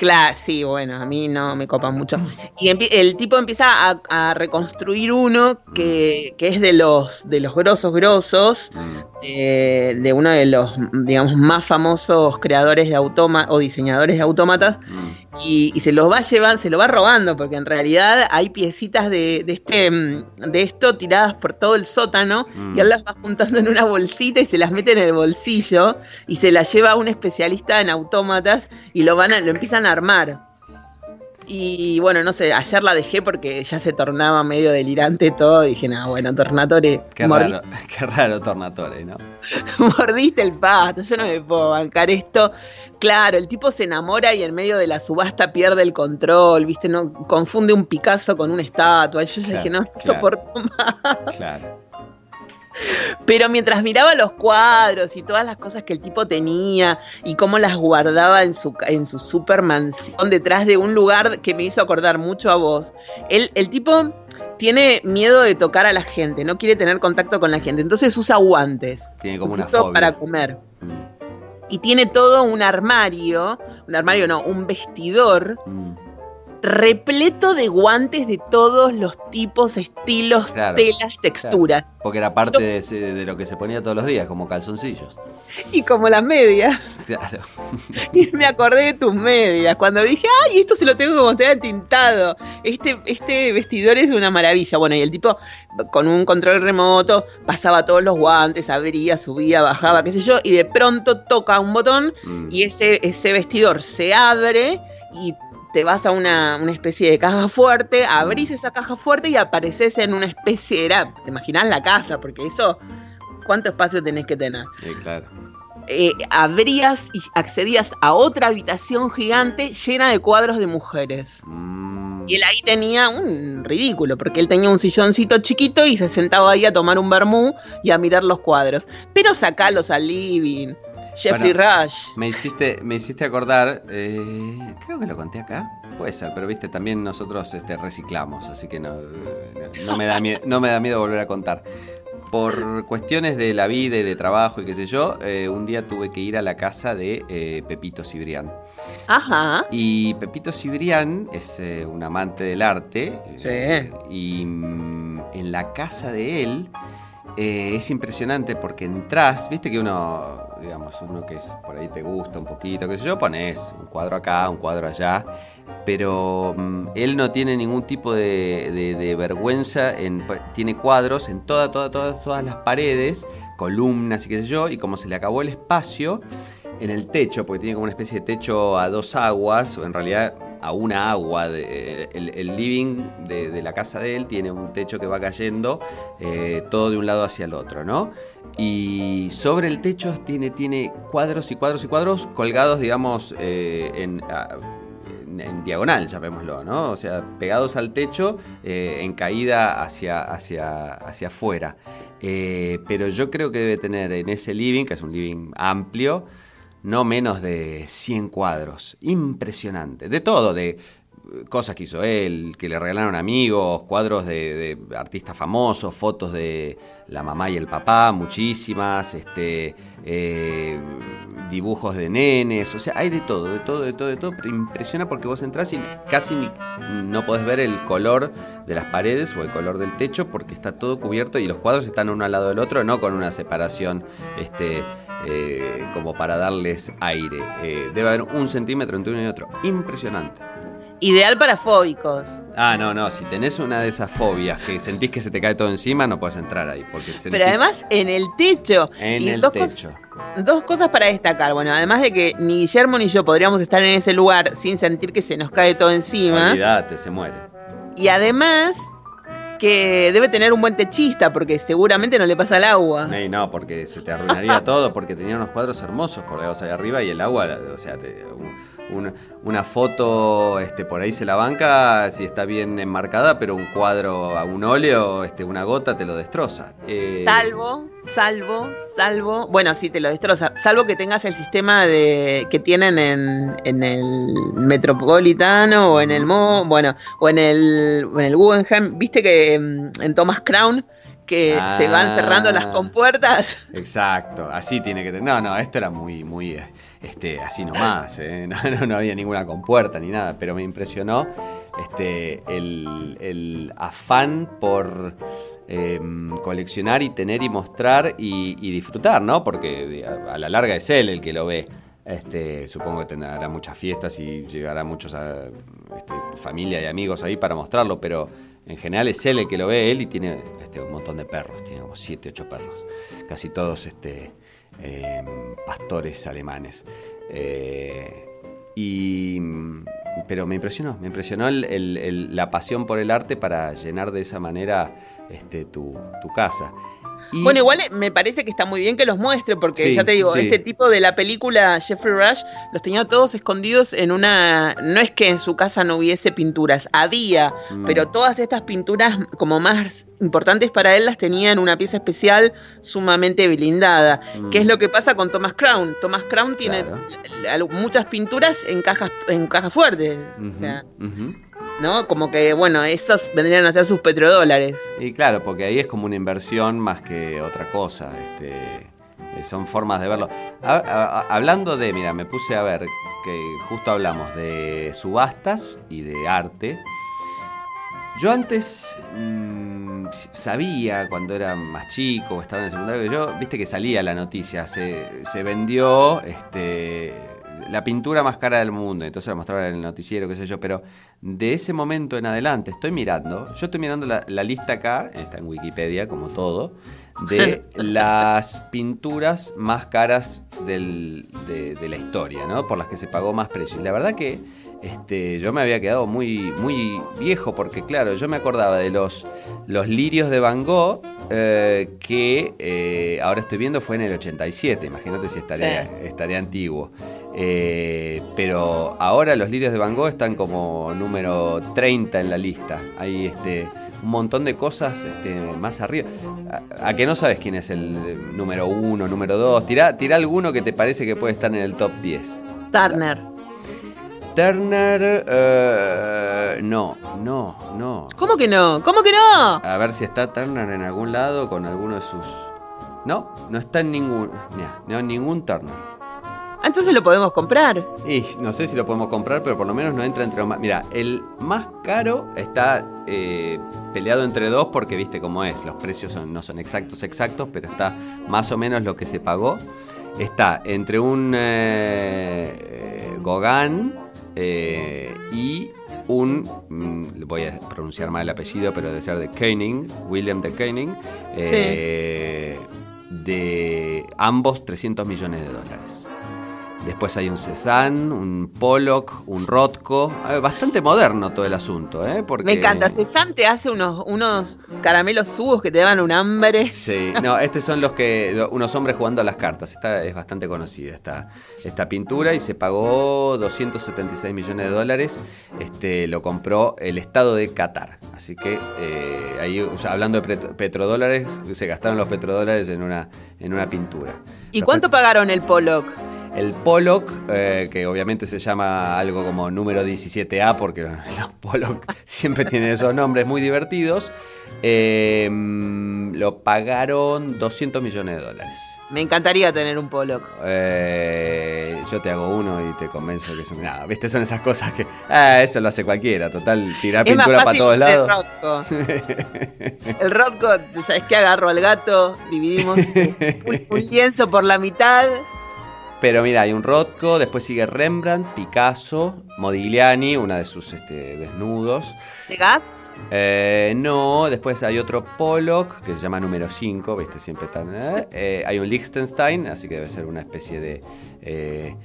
Speaker 3: Claro, sí, bueno, a mí no me copan mucho. Y el tipo empieza a, a reconstruir uno que, que es de los de los grosos grosos,
Speaker 4: Mm.
Speaker 3: eh, de uno de los, digamos, más famosos creadores de autómatas o diseñadores de autómatas,
Speaker 4: Mm.
Speaker 3: y, y se los va llevando, se lo va robando, porque en realidad hay piecitas de, de este mm, de esto tiradas por todo el sótano,
Speaker 4: Mm.
Speaker 3: y él las va juntando en una bolsita y se las mete en el bolsillo, y se las lleva a un especialista en autómatas y lo van a, lo empiezan a armar. Y bueno, no sé, ayer la dejé porque ya se tornaba medio delirante todo. Dije, no, bueno, Tornatore,
Speaker 4: Qué raro, *laughs* qué raro Tornatore, ¿no? *laughs*
Speaker 3: mordiste el pasto, yo no me puedo bancar esto. Claro, el tipo se enamora y en medio de la subasta pierde el control, ¿viste? No confunde un Picasso con una estatua. Yo ya
Speaker 4: Claro,
Speaker 3: dije, no, no
Speaker 4: claro.
Speaker 3: soporto más.
Speaker 4: Claro.
Speaker 3: Pero mientras miraba los cuadros y todas las cosas que el tipo tenía y cómo las guardaba en su, en su super mansión detrás de un lugar que me hizo acordar mucho a vos, el, el tipo tiene miedo de tocar a la gente, no quiere tener contacto con la gente, entonces usa guantes.
Speaker 4: Tiene como una fobia.
Speaker 3: para comer.
Speaker 4: Mm,
Speaker 3: Y tiene todo un armario, un armario no, un vestidor
Speaker 4: mm.
Speaker 3: Repleto de guantes de todos los tipos, estilos,
Speaker 4: Claro,
Speaker 3: telas, texturas.
Speaker 4: Porque era parte de, ese- de lo que se ponía todos los días, como calzoncillos.
Speaker 3: Y como las medias. *laughs*
Speaker 4: Claro. *laughs*
Speaker 3: Y me acordé de tus medias. Cuando dije, ay, esto se lo tengo que mostrar tintado. Este, este vestidor es una maravilla. Bueno, y el tipo, con un control remoto, pasaba todos los guantes, abría, subía, bajaba, qué sé yo, y de pronto toca un botón
Speaker 4: Mm.
Speaker 3: y ese, ese vestidor se abre y te vas a una, una especie de caja fuerte, abrís esa caja fuerte y apareces en una especie, era, te imaginás la casa, porque eso, ¿cuánto espacio tenés que tener?
Speaker 4: Sí, claro.
Speaker 3: eh, abrías y accedías a otra habitación gigante llena de cuadros de mujeres.
Speaker 4: Mm.
Speaker 3: Y él ahí tenía un ridículo, porque él tenía un silloncito chiquito y se sentaba ahí a tomar un vermú y a mirar los cuadros. Pero sacalos al living. Jeffrey Rush.
Speaker 4: Me hiciste, me hiciste acordar, eh, creo que lo conté acá, puede ser, pero viste, también nosotros este, reciclamos, así que no, no, no me da miedo, no me da miedo volver a contar. Por cuestiones de la vida y de trabajo y qué sé yo, eh, un día tuve que ir a la casa de eh, Pepito Cibrián.
Speaker 3: Ajá.
Speaker 4: Y Pepito Cibrián es eh, un amante del arte.
Speaker 3: Sí.
Speaker 4: y mm, en la casa de él es impresionante porque entras, viste que uno, digamos, uno que es, por ahí te gusta un poquito, qué sé yo, pones un cuadro acá, un cuadro allá. Pero mm, él no tiene ningún tipo de, vergüenza, en, tiene cuadros en toda, toda, todas, todas las paredes, columnas y qué sé yo, y como se le acabó el espacio, en el techo, porque tiene como una especie de techo a dos aguas, o en realidad a una agua. de- el, living de, de la casa de él tiene un techo que va cayendo eh, todo de un lado hacia el otro, ¿no? Y sobre el techo tiene, tiene cuadros y cuadros y cuadros colgados, digamos, eh, en, a- en- en diagonal, llamémoslo, ¿no? O sea, pegados al techo eh, en caída hacia, hacia, hacia afuera. Eh, pero yo creo que debe tener en ese living, que es un living amplio, no menos de 100 cuadros. Impresionante. De todo, de cosas que hizo él, que le regalaron amigos, cuadros de, artistas famosos, fotos de la mamá y el papá, muchísimas, este, eh, dibujos de nenes, o sea, hay de todo, de todo, de todo, de todo, impresiona porque vos entrás y casi ni- no podés ver el color de las paredes o el color del techo porque está todo cubierto y los cuadros están uno al lado del otro, no con una separación este, eh, como para darles aire. Eh, debe haber un centímetro entre uno y otro. Impresionante.
Speaker 3: Ideal para fóbicos.
Speaker 4: Ah, no, no, si tenés una de esas fobias que sentís que se te cae todo encima, no puedes entrar ahí. Porque sentís-
Speaker 3: Pero además en el techo.
Speaker 4: En
Speaker 3: y
Speaker 4: el
Speaker 3: dos cos-
Speaker 4: techo.
Speaker 3: Dos cosas para destacar. Bueno, además de que ni Guillermo ni yo podríamos estar en ese lugar sin sentir que se nos cae todo encima.
Speaker 4: Olvídate, se muere.
Speaker 3: Y además que debe tener un buen techista porque seguramente no le pasa el agua.
Speaker 4: Ey, no, porque se te arruinaría *laughs* todo, porque tenía unos cuadros hermosos colgados ahí arriba y el agua, o sea, te- un- un- una foto este, por ahí se la banca si está bien enmarcada, pero un cuadro a un óleo, este, una gota te lo destroza. Eh,
Speaker 3: Salvo, salvo, salvo. Bueno, sí, te lo destroza. Salvo que tengas el sistema de que tienen en, en el Metropolitano o en el Mo, bueno, o en el, en el Guggenheim. Viste que em, en Thomas Crown que se van
Speaker 4: Ah.
Speaker 3: cerrando las compuertas.
Speaker 4: Exacto, así tiene que tener. No, no, esto era muy, muy, eh, este, así nomás. eh, *laughs* No, no, no había ninguna compuerta ni nada, pero me impresionó este, el, el afán por eh, coleccionar y tener y mostrar y, disfrutar, ¿no? Porque a, a la larga es él el que lo ve. Este, supongo que tendrá muchas fiestas y llegará muchos a, este, familia y amigos ahí para mostrarlo, pero en general es él el que lo ve, él y tiene este, un montón de perros, tiene como 7, 8 perros, casi todos este, eh, pastores alemanes. Eh, y, pero me impresionó, me impresionó el- el- el- la pasión por el arte para llenar de esa manera este, tu, tu casa. Y-
Speaker 3: Bueno, igual eh, me parece que está muy bien que los muestre, porque
Speaker 4: Sí,
Speaker 3: ya te digo,
Speaker 4: sí.
Speaker 3: este tipo de la película Jeffrey Rush los tenía todos escondidos en una. No es que en su casa no hubiese pinturas, había, pero todas estas pinturas como más importantes para él las tenía en una pieza especial sumamente blindada.
Speaker 4: Mm.
Speaker 3: ¿Qué es lo que pasa con Thomas Crown? Thomas Crown tiene
Speaker 4: Claro.
Speaker 3: muchas pinturas en cajas, en cajas fuertes. O sea. ¿no? Como que, bueno, esos vendrían a ser sus petrodólares.
Speaker 4: Y claro, porque ahí es como una inversión más que otra cosa. Este, eh, son formas de verlo. A- a- a- hablando de, mira, me puse a ver que justo hablamos de subastas y de arte. Yo antes mm, sabía cuando era más chico o estaba en el secundario que yo, viste que salía la noticia, se, se vendió este, la pintura más cara del mundo, entonces la mostraban en el noticiero, qué sé yo, pero de ese momento en adelante estoy mirando, yo estoy mirando la, la lista acá, está en Wikipedia como todo, de *laughs* las pinturas más caras del- de, de la historia, ¿no? Por las que se pagó más precio. Y la verdad que este, yo me había quedado muy, muy viejo porque, claro, yo me acordaba de los, los lirios de Van Gogh eh, que eh, ahora estoy viendo fue en el 87. Imagínate si estaría,
Speaker 3: Sí.
Speaker 4: estaría antiguo. Eh, pero ahora los lirios de Van Gogh están como número 30 en la lista. Hay este, un montón de cosas este, más arriba. A, a que no sabes quién es el número 1, número 2? Tira, tira alguno que te parece que puede estar en el top 10.
Speaker 3: Turner.
Speaker 4: Turner, eh, no, no, no.
Speaker 3: ¿Cómo que no? ¿Cómo que no?
Speaker 4: A ver si está Turner en algún lado con alguno de sus. No, no está en ningún. Mira, no en ningún Turner.
Speaker 3: Entonces lo podemos comprar.
Speaker 4: Y no sé si lo podemos comprar, pero por lo menos no entra entre los más. Mira, el más caro está eh, peleado entre dos porque viste cómo es. Los precios son- no son exactos, exactos, pero está más o menos lo que se pagó. Está entre un eh, eh, Gauguin eh, y un. mm, voy a pronunciar mal el apellido, pero debe ser de Koenig, William de Koenig. eh, De ambos 300 millones de dólares. Después hay un Cézanne, un Pollock, un Rothko. Bastante moderno todo el asunto, ¿eh? Porque...
Speaker 3: Me encanta. Cezanne te hace unos, unos caramelos subos que te dan un hambre.
Speaker 4: Sí, no, estos son los que. unos hombres jugando a las cartas. Esta es bastante conocida, esta, esta pintura, y se pagó 276 millones de dólares. Este, lo compró el Estado de Qatar. Así que eh, ahí, o sea, hablando de pet- petrodólares, se gastaron los petrodólares en una, en una pintura.
Speaker 3: ¿Y
Speaker 4: Después-
Speaker 3: cuánto pagaron el Pollock?
Speaker 4: El Pollock, eh, que obviamente se llama algo como número 17A, porque *laughs* los Pollock siempre tienen esos nombres muy divertidos, eh, lo pagaron 200 millones de dólares.
Speaker 3: Me encantaría tener un Pollock.
Speaker 4: Eh, yo te hago uno y te convenzo que es un... Nada, ¿viste? Son esas cosas que... Ah, eso lo hace cualquiera, total, tirar
Speaker 3: Es más
Speaker 4: pintura para todos
Speaker 3: el
Speaker 4: lados. *laughs*
Speaker 3: El tú sabes que agarro al gato, dividimos *laughs* un, un lienzo por la mitad.
Speaker 4: Pero mira, hay un Rothko, después sigue Rembrandt, Picasso, Modigliani, una de sus este, desnudos.
Speaker 3: ¿De gas?
Speaker 4: Eh, no, después hay otro Pollock que se llama número 5, viste, siempre están. eh, eh, hay un Liechtenstein, así que debe ser una especie de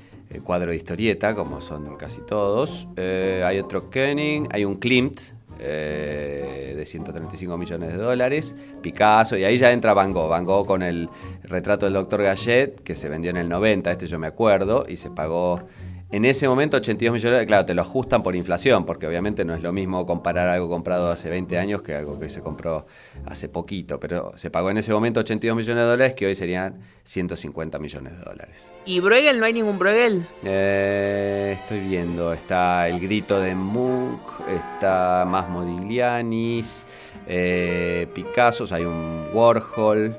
Speaker 4: cuadro de historieta, como son casi todos. Hay otro Koenig, hay un Klimt. Eh, de 135 millones de dólares, Picasso, y ahí ya entra Van Gogh. Van Gogh con el retrato del Dr. Gallet, que se vendió en el 90, este yo me acuerdo, y se pagó en ese momento 82 millones, de- claro, te lo ajustan por inflación, porque obviamente no es lo mismo comparar algo comprado hace 20 años que algo que se compró hace poquito, pero se pagó en ese momento 82 millones de dólares, que hoy serían 150 millones de dólares.
Speaker 3: ¿Y Bruegel? ¿No hay ningún Bruegel?
Speaker 4: Eh, estoy viendo, está el grito de Munch, está más Modiglianis, eh, Picasso, hay un Warhol.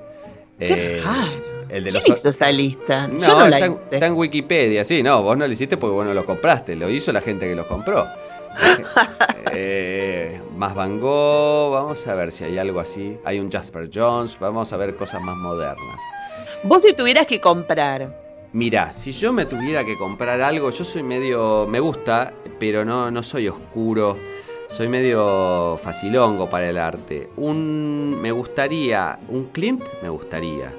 Speaker 3: Qué
Speaker 4: eh,
Speaker 3: raro.
Speaker 4: El de
Speaker 3: ¿Quién
Speaker 4: los
Speaker 3: hizo esa lista?
Speaker 4: no,
Speaker 3: Yo no la
Speaker 4: está,
Speaker 3: hice.
Speaker 4: está en Wikipedia, sí, no, vos no lo hiciste porque vos no lo compraste, lo hizo la gente que los compró. *laughs* Eh, más Van Gogh, vamos a ver si hay algo así. Hay un Jasper Jones, vamos a ver cosas más modernas.
Speaker 3: Vos si tuvieras que comprar,
Speaker 4: Mirá, si yo me tuviera que comprar algo, yo soy medio. Me gusta, pero no, no soy oscuro. Soy medio facilongo para el arte. Un. Me gustaría. Un Klimt me gustaría.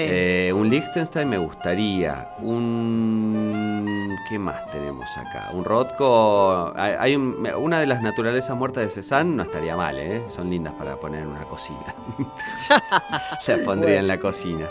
Speaker 4: Eh, un Liechtenstein me gustaría. Un. ¿Qué más tenemos acá? Un Rothko. Hay, hay un- una de las naturalezas muertas de Cézanne no estaría mal, ¿eh? Son lindas para poner en una cocina. *laughs* ya pondría en la cocina.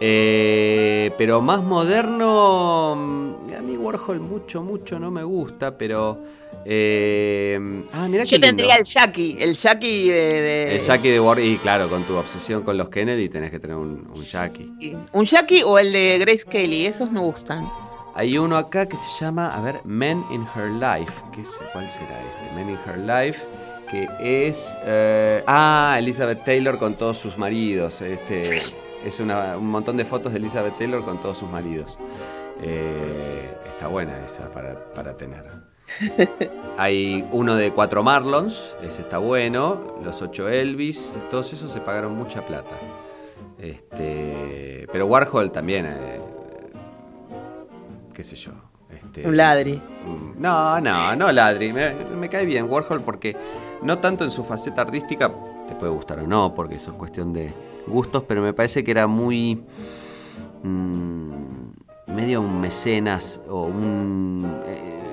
Speaker 4: Eh, pero más moderno. mm, A mí Warhol mucho, mucho no me gusta, pero. Eh, ah, mirá
Speaker 3: Yo tendría el Jackie, el Jackie de. de-
Speaker 4: El Jackie de Warhol. Y claro, con tu obsesión con los Kennedy tenés que tener un, un Jackie.
Speaker 3: Sí. Un Jackie o el de Grace Kelly, esos me gustan.
Speaker 4: Hay uno acá que se llama, a ver, Men in Her Life. ¿Qué es- ¿Cuál será este? Men in Her Life. Que es. eh, ah, Elizabeth Taylor con todos sus maridos. Este, es una- un montón de fotos de Elizabeth Taylor con todos sus maridos. Eh, está buena esa para, para tener. Hay uno de cuatro Marlons, ese está bueno. Los ocho Elvis, todos esos se pagaron mucha plata. Este, pero Warhol también, eh, qué sé yo. Este,
Speaker 3: Un ladri.
Speaker 4: No, no, no ladri. Me, me cae bien Warhol porque no tanto en su faceta artística, te puede gustar o no, porque eso es cuestión de gustos, pero me parece que era muy. mm, medio un mecenas o un. eh,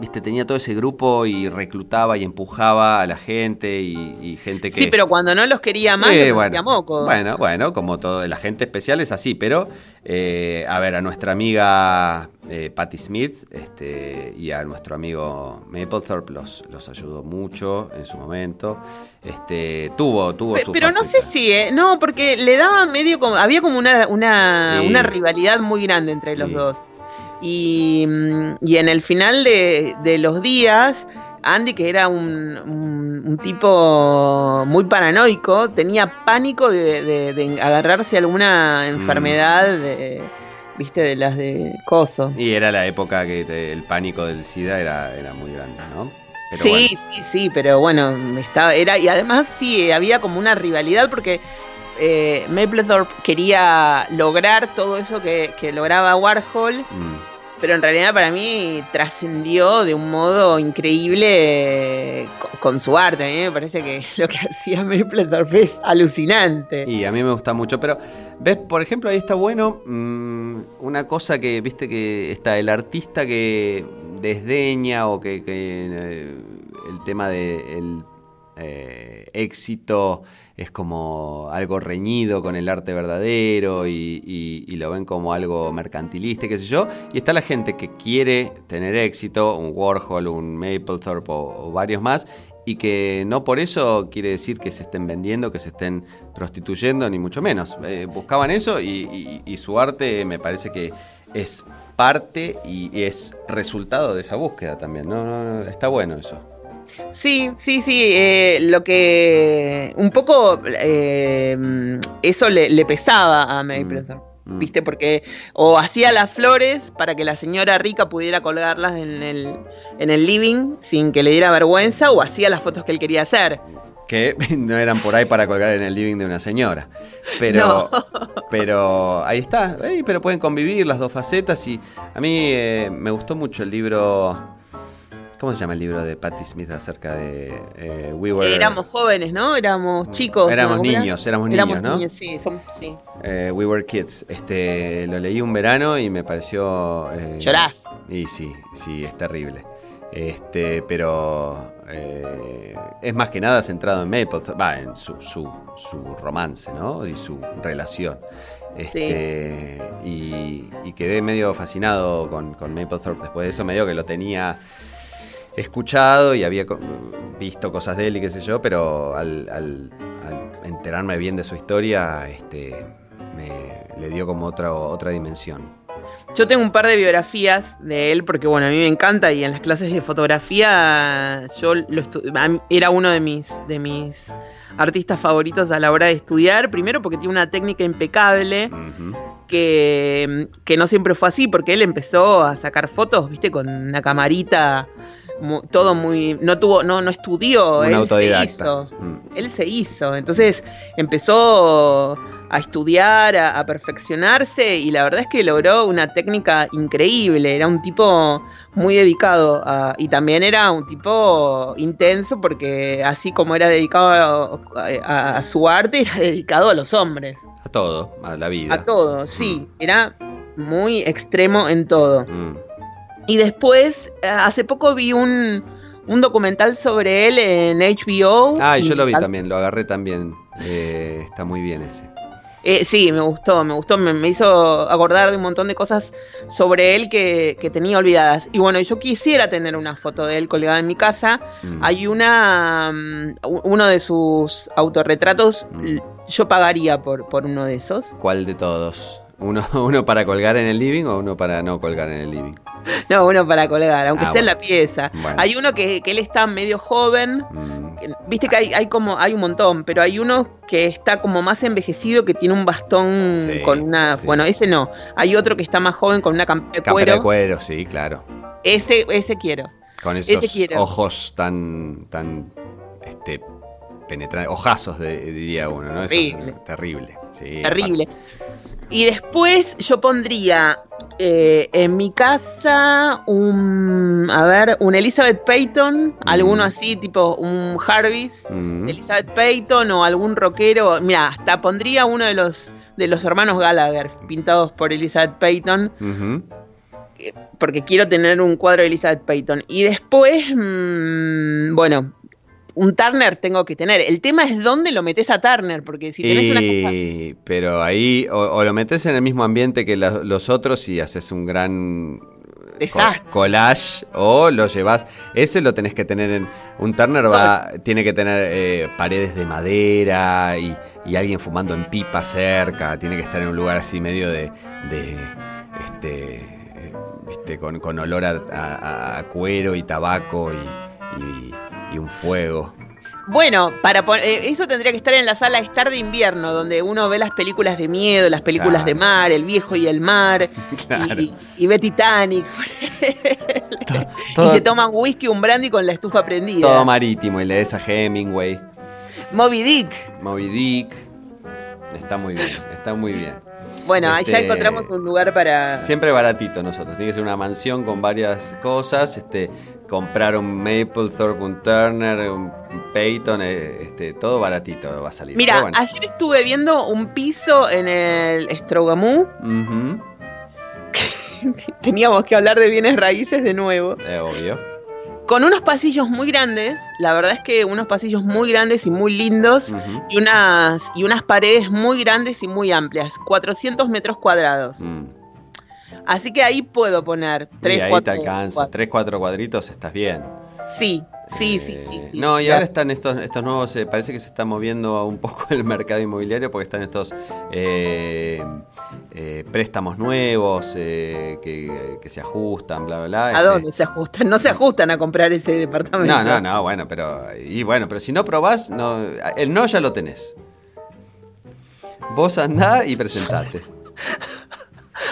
Speaker 4: Viste, tenía todo ese grupo y reclutaba y empujaba a la gente y, y gente que.
Speaker 3: Sí, pero cuando no los quería más,
Speaker 4: Eh,
Speaker 3: los
Speaker 4: bueno,
Speaker 3: moco.
Speaker 4: bueno, bueno, como todo, la gente especial es así, pero eh, a ver, a nuestra amiga eh, Patti Smith este, y a nuestro amigo Mapplethorpe los, los ayudó mucho en su momento. Este, tuvo, tuvo
Speaker 3: Pe-
Speaker 4: su
Speaker 3: Pero no sé si, eh, no, porque le daba medio como, había como una, una,
Speaker 4: Sí.
Speaker 3: una rivalidad muy grande entre los
Speaker 4: Sí.
Speaker 3: dos. Y, mm, y en el final de, de los días, Andy, que era un, un- un tipo muy paranoico, tenía pánico de, de- de agarrarse a alguna
Speaker 4: Mm.
Speaker 3: enfermedad de, viste, de las de coso.
Speaker 4: Y era la época que te- el pánico del SIDA era, era muy grande, ¿no? Pero
Speaker 3: sí,
Speaker 4: bueno.
Speaker 3: sí, sí, pero bueno, estaba, era, y además sí, había como una rivalidad porque eh, Mapplethorpe quería lograr todo eso que, que lograba Warhol,
Speaker 4: Mm.
Speaker 3: Pero en realidad para mí trascendió de un modo increíble eh, con, su arte. A mí me parece que *laughs* lo que hacía Mapplethorpe es alucinante.
Speaker 4: Y a mí me gusta mucho, pero ves, por ejemplo, ahí está bueno mm, una cosa que, viste que está el artista que desdeña o que, eh, el tema del éxito es como algo reñido con el arte verdadero y, lo ven como algo mercantilista, qué sé yo. Y está la gente que quiere tener éxito, un Warhol, un Mapplethorpe o, o varios más, y que no por eso quiere decir que se estén vendiendo, que se estén prostituyendo, ni mucho menos. Eh, buscaban eso y, y- su arte me parece que es parte y, y es resultado de esa búsqueda también. No, no, no, está bueno eso.
Speaker 3: Sí, sí, sí. eh, lo que un poco eh, eso le, le pesaba a Mapplethorpe.
Speaker 4: Mm.
Speaker 3: ¿Viste? Porque o hacía las flores para que la señora rica pudiera colgarlas en el, en el living sin que le diera vergüenza, o hacía las fotos que él quería hacer.
Speaker 4: Que *laughs* no eran por ahí para colgar en el living de una señora. Pero, *laughs* pero ahí está. Pero pueden convivir las dos facetas. Y a mí eh, me gustó mucho el libro. ¿Cómo se llama el libro de Patti Smith acerca de eh, We Were,
Speaker 3: Éramos jóvenes, ¿no? Éramos chicos.
Speaker 4: Éramos niños, éramos niños, ¿no?
Speaker 3: sí, son- sí.
Speaker 4: eh, We Were Kids? Este, lo leí un verano y me pareció. eh,
Speaker 3: Llorás.
Speaker 4: Y sí, sí, es terrible. Este, pero eh, es más que nada centrado en Mapplethorpe, va, en su, su, su romance, ¿no? Y su relación. Este, y, y quedé medio fascinado con, con Mapplethorpe después de eso, medio que lo tenía escuchado y había visto cosas de él y qué sé yo, pero al, al- al enterarme bien de su historia, este, me, le dio como otra, otra dimensión.
Speaker 3: Yo tengo un par de biografías de él porque, bueno, a mí me encanta y en las clases de fotografía yo lo era uno de mis, de mis artistas favoritos a la hora de estudiar. Primero porque tiene una técnica impecable que, que no siempre fue así porque él empezó a sacar fotos, viste, con una camarita, mu- todo muy... No tuvo, no, no estudió,
Speaker 4: Un
Speaker 3: él se
Speaker 4: autodidacta.
Speaker 3: hizo
Speaker 4: Mm.
Speaker 3: él se hizo. Entonces empezó a estudiar, a, a perfeccionarse y la verdad es que logró una técnica increíble. Era un tipo muy dedicado a- y también era un tipo intenso porque así como era dedicado a, a- a su arte, era dedicado a los hombres,
Speaker 4: A todo, a la vida.
Speaker 3: a todo, sí, era muy extremo en todo.
Speaker 4: Mm.
Speaker 3: Y después, eh, hace poco vi un, un documental sobre él en HBO.
Speaker 4: Ah, y yo lo vi también, lo agarré también. Eh, está muy bien ese.
Speaker 3: Eh, sí, me gustó, me gustó, me, me hizo acordar de un montón de cosas sobre él que, que tenía olvidadas. Y bueno, yo quisiera tener una foto de él colgada en mi casa.
Speaker 4: Mm.
Speaker 3: Hay una, mm, uno de sus autorretratos,
Speaker 4: Mm.
Speaker 3: yo pagaría por, por uno de esos.
Speaker 4: ¿Cuál de todos? ¿Uno, *laughs* ¿Uno para colgar en el living o uno para no colgar en el living?
Speaker 3: No, uno para colgar, aunque
Speaker 4: Ah,
Speaker 3: sea en
Speaker 4: bueno.
Speaker 3: la pieza.
Speaker 4: Bueno.
Speaker 3: Hay uno que, que él está medio joven,
Speaker 4: Mm.
Speaker 3: que- Viste que hay, hay como hay un montón, pero hay uno que está como más envejecido que tiene un bastón
Speaker 4: Sí,
Speaker 3: con una,
Speaker 4: sí.
Speaker 3: bueno, ese no. Hay otro que está más joven con una campera de
Speaker 4: Campera
Speaker 3: cuero.
Speaker 4: de cuero, sí, claro.
Speaker 3: Ese ese quiero.
Speaker 4: Con
Speaker 3: Ese
Speaker 4: esos
Speaker 3: quiero.
Speaker 4: ojos tan, tan, este, penetrantes, ojazos de- diría uno, ¿no?
Speaker 3: Terrible.
Speaker 4: terrible. Sí,
Speaker 3: Terrible. Y después yo pondría eh, en mi casa un, a ver, un Elizabeth Payton, alguno así, tipo un Jarvis,
Speaker 4: Mm.
Speaker 3: Elizabeth Payton o algún rockero. Mira, hasta pondría uno de los de los hermanos Gallagher, pintados por Elizabeth Payton, porque quiero tener un cuadro de Elizabeth Payton. Y después, mm, bueno, un Turner tengo que tener. El tema es dónde lo metes a Turner, porque si tenés una casa...
Speaker 4: Y- Pero ahí o, o lo metes en el mismo ambiente que la- los otros y haces un gran
Speaker 3: Desastre.
Speaker 4: collage o lo llevas. Ese lo tenés que tener en. Un Turner va, tiene que tener eh, paredes de madera y, y alguien fumando en pipa cerca. Tiene que estar en un lugar así medio de. de este. eh, viste, con, con olor a, a- a cuero y tabaco y, y- y un fuego.
Speaker 3: Bueno, para eh, eso tendría que estar en la sala estar de invierno, donde uno ve las películas de miedo, las películas
Speaker 4: Claro.
Speaker 3: de mar, El viejo y el mar, *laughs*
Speaker 4: Claro.
Speaker 3: y, y ve Titanic. *laughs*
Speaker 4: todo-
Speaker 3: y se toman whisky, un brandy con la estufa prendida.
Speaker 4: Todo marítimo y lees a Hemingway.
Speaker 3: Moby Dick.
Speaker 4: Moby Dick. Está muy bien, está muy bien.
Speaker 3: Bueno, ahí ya
Speaker 4: Este,
Speaker 3: encontramos un lugar para.
Speaker 4: Siempre baratito nosotros. Tiene que ser una mansión con varias cosas. Este, comprar un Mapplethorpe, un Turner, un Peyton, eh, este, todo baratito va a salir.
Speaker 3: Mira,
Speaker 4: bueno.
Speaker 3: ayer estuve viendo un piso en el Strogamú. *laughs* Teníamos que hablar de bienes raíces de nuevo.
Speaker 4: es obvio.
Speaker 3: Con unos pasillos muy grandes. La verdad es que unos pasillos muy grandes y muy lindos. Y unas, y unas paredes muy grandes y muy amplias, 400 metros cuadrados.
Speaker 4: mm.
Speaker 3: Así que ahí puedo poner
Speaker 4: y
Speaker 3: 3,
Speaker 4: ahí
Speaker 3: 4,
Speaker 4: te alcanza. 3, 4 cuadritos, estás bien.
Speaker 3: Sí, sí, sí,
Speaker 4: Eh,
Speaker 3: sí, sí.
Speaker 4: No, y
Speaker 3: Ya.
Speaker 4: ahora están estos, estos nuevos, eh, parece que se está moviendo un poco *laughs* el mercado inmobiliario porque están estos eh, eh, préstamos nuevos que, que se ajustan, bla, bla, bla.
Speaker 3: ¿A
Speaker 4: Este,
Speaker 3: dónde se ajustan? No se ajustan a comprar ese departamento.
Speaker 4: No, no, no, bueno, pero. Y bueno, pero si no probás, no, el no ya lo tenés. Vos andá y presentate. *laughs*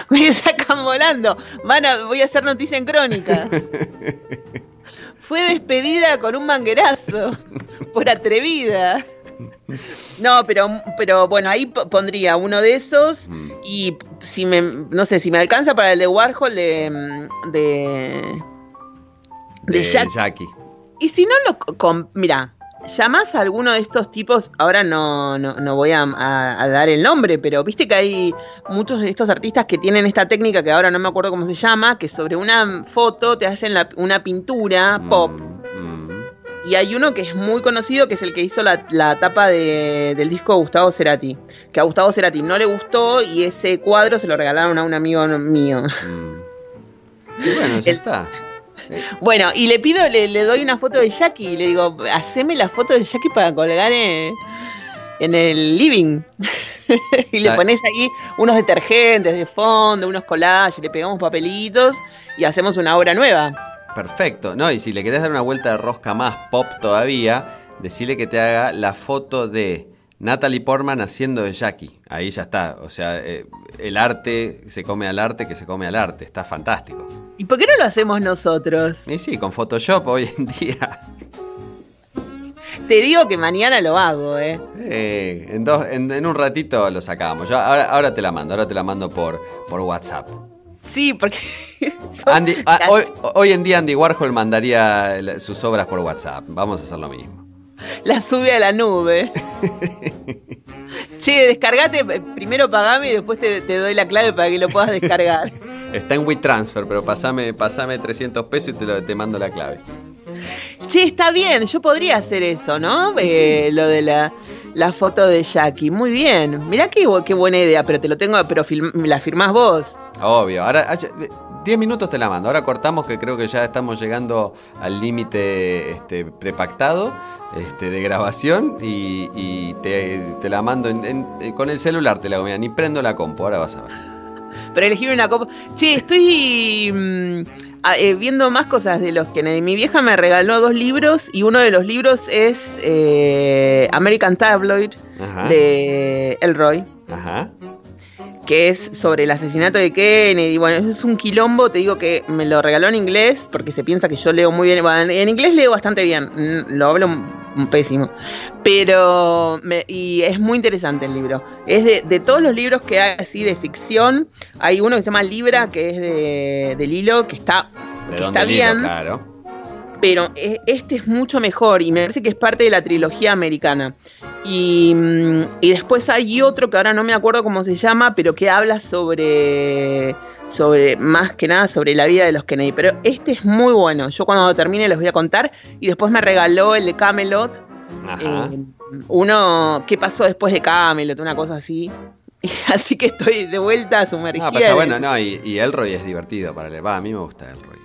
Speaker 4: *laughs*
Speaker 3: Me sacan volando. Van a, voy a hacer noticia en crónica. *laughs* Fue despedida con un manguerazo *laughs* por atrevida. No, pero, pero bueno, ahí pondría uno de esos
Speaker 4: Mm.
Speaker 3: y si me, no sé, si me alcanza para el de Warhol de, mm, de, de Jack
Speaker 4: Jackie.
Speaker 3: Y si no lo... con- mira, llamás a alguno de estos tipos, ahora no, no, no voy a, a- a dar el nombre, pero viste que hay muchos de estos artistas que tienen esta técnica que ahora no me acuerdo cómo se llama, que sobre una foto te hacen la- una pintura pop.
Speaker 4: Mm, mm.
Speaker 3: Y hay uno que es muy conocido, que es el que hizo la, la tapa de- del disco de Gustavo Cerati. Que a Gustavo Cerati no le gustó y ese cuadro se lo regalaron a un amigo mío.
Speaker 4: Mm. Y bueno, ya
Speaker 3: El-
Speaker 4: está.
Speaker 3: Bueno, y le pido, le, le doy una foto de Jackie y le digo, haceme la foto de Jackie para colgar en, en el living. *laughs* y le pones ahí unos detergentes de fondo, unos collages, le pegamos papelitos y hacemos una obra nueva.
Speaker 4: Perfecto. No, y si le querés dar una vuelta de rosca más pop todavía, decirle que te haga la foto de Natalie Portman haciendo de Jackie. Ahí ya está. O sea, eh, el arte se come al arte que se come al arte. Está fantástico.
Speaker 3: ¿Y por qué no lo hacemos nosotros?
Speaker 4: Y sí, con Photoshop hoy en día.
Speaker 3: Te digo que mañana lo hago, ¿eh?
Speaker 4: eh, en, dos, en, en un ratito lo sacamos. Yo ahora, ahora te la mando, ahora te la mando por, por WhatsApp.
Speaker 3: Sí, porque. *laughs*
Speaker 4: Andy- *laughs* ah, hoy, hoy en día Andy Warhol mandaría sus obras por WhatsApp. Vamos a hacer lo mismo.
Speaker 3: La sube a la nube. *laughs* che, descargate, eh, primero pagame y después te, te doy la clave para que lo puedas descargar. *laughs*
Speaker 4: Está en WeTransfer, pero pasame, pasame 300 pesos y te, lo- te mando la clave.
Speaker 3: che, está bien, yo podría hacer eso, ¿no? Eh, Lo de la, la foto de Jackie. Muy bien. Mirá qué, qué buena idea, pero te lo tengo, pero film- la firmás vos.
Speaker 4: Obvio. Ahora, ah, 10 minutos te la mando. Ahora cortamos que creo que ya estamos llegando al límite este, prepactado este, de grabación y, y te, te la mando en- en- eh, con el celular. Te la. Mira, ni prendo la compu. Ahora vas a ver. *laughs*
Speaker 3: Pero elegir una copa. Che, estoy mm, a- eh, viendo más cosas de los Kennedy. Mi vieja me regaló dos libros y uno de los libros es eh, American Tabloid
Speaker 4: Ajá.
Speaker 3: de Elroy,
Speaker 4: Ajá.
Speaker 3: Que es sobre el asesinato de Kennedy. Bueno, es un quilombo, te digo que me lo regaló en inglés porque se piensa que yo leo muy bien. Bueno, en inglés leo bastante bien, mm, lo hablo pésimo. Pero, me- y es muy interesante el libro. Es de, de todos los libros que hay así de ficción, hay uno que se llama Libra, que es de, de Lilo, que está,
Speaker 4: ¿De
Speaker 3: que está bien,
Speaker 4: Claro.
Speaker 3: Pero e- este es mucho mejor y me parece que es parte de la trilogía americana. Y, mm, y después hay otro que ahora no me acuerdo cómo se llama, pero que habla sobre, sobre, más que nada, sobre la vida de los Kennedy. Pero este es muy bueno. Yo cuando termine les voy a contar. Y después me regaló el de Camelot.
Speaker 4: Ajá.
Speaker 3: Eh, uno, ¿qué pasó después de Camelot? Una cosa así. *laughs* Así que estoy de vuelta sumergida.
Speaker 4: No, pero está
Speaker 3: en-
Speaker 4: bueno, no, y, y Elroy es divertido para leer. Va, a mí me gusta Elroy.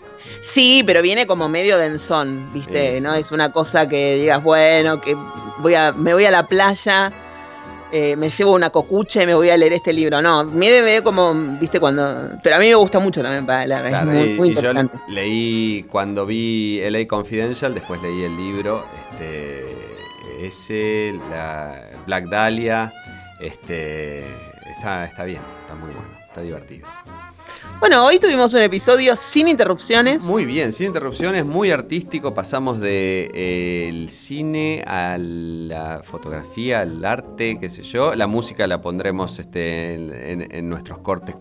Speaker 3: Sí, pero viene como medio denzón, ¿viste? No es una cosa que digas, bueno, que voy a, me voy a la playa, eh, me llevo una cocucha y me voy a leer este libro. No, me ve, como, ¿viste? Cuando. Pero a mí me gusta mucho también para leer,
Speaker 4: Claro,
Speaker 3: es muy,
Speaker 4: y,
Speaker 3: muy
Speaker 4: y yo
Speaker 3: interesante.
Speaker 4: leí cuando vi LA Confidential, después leí el libro, este, ese, la Black Dahlia, este, está, está bien, está muy bueno, está divertido.
Speaker 3: Bueno, hoy tuvimos un episodio sin interrupciones.
Speaker 4: Muy bien, sin interrupciones, muy artístico, pasamos de eh, cine a la fotografía, al arte, qué sé yo, la música la pondremos este, en, nuestros cortes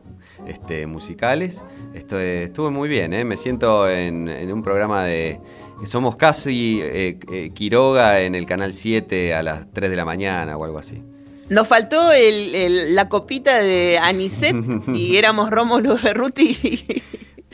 Speaker 4: este, musicales. Esto eh, estuvo muy bien, ¿eh? me siento en, en un programa de... Somos casi eh, eh, Quiroga en el Canal 7 a las 3 de la mañana o algo así.
Speaker 3: Nos faltó el- el- la copita de Anicet y *laughs* éramos Rómulo Berruti y,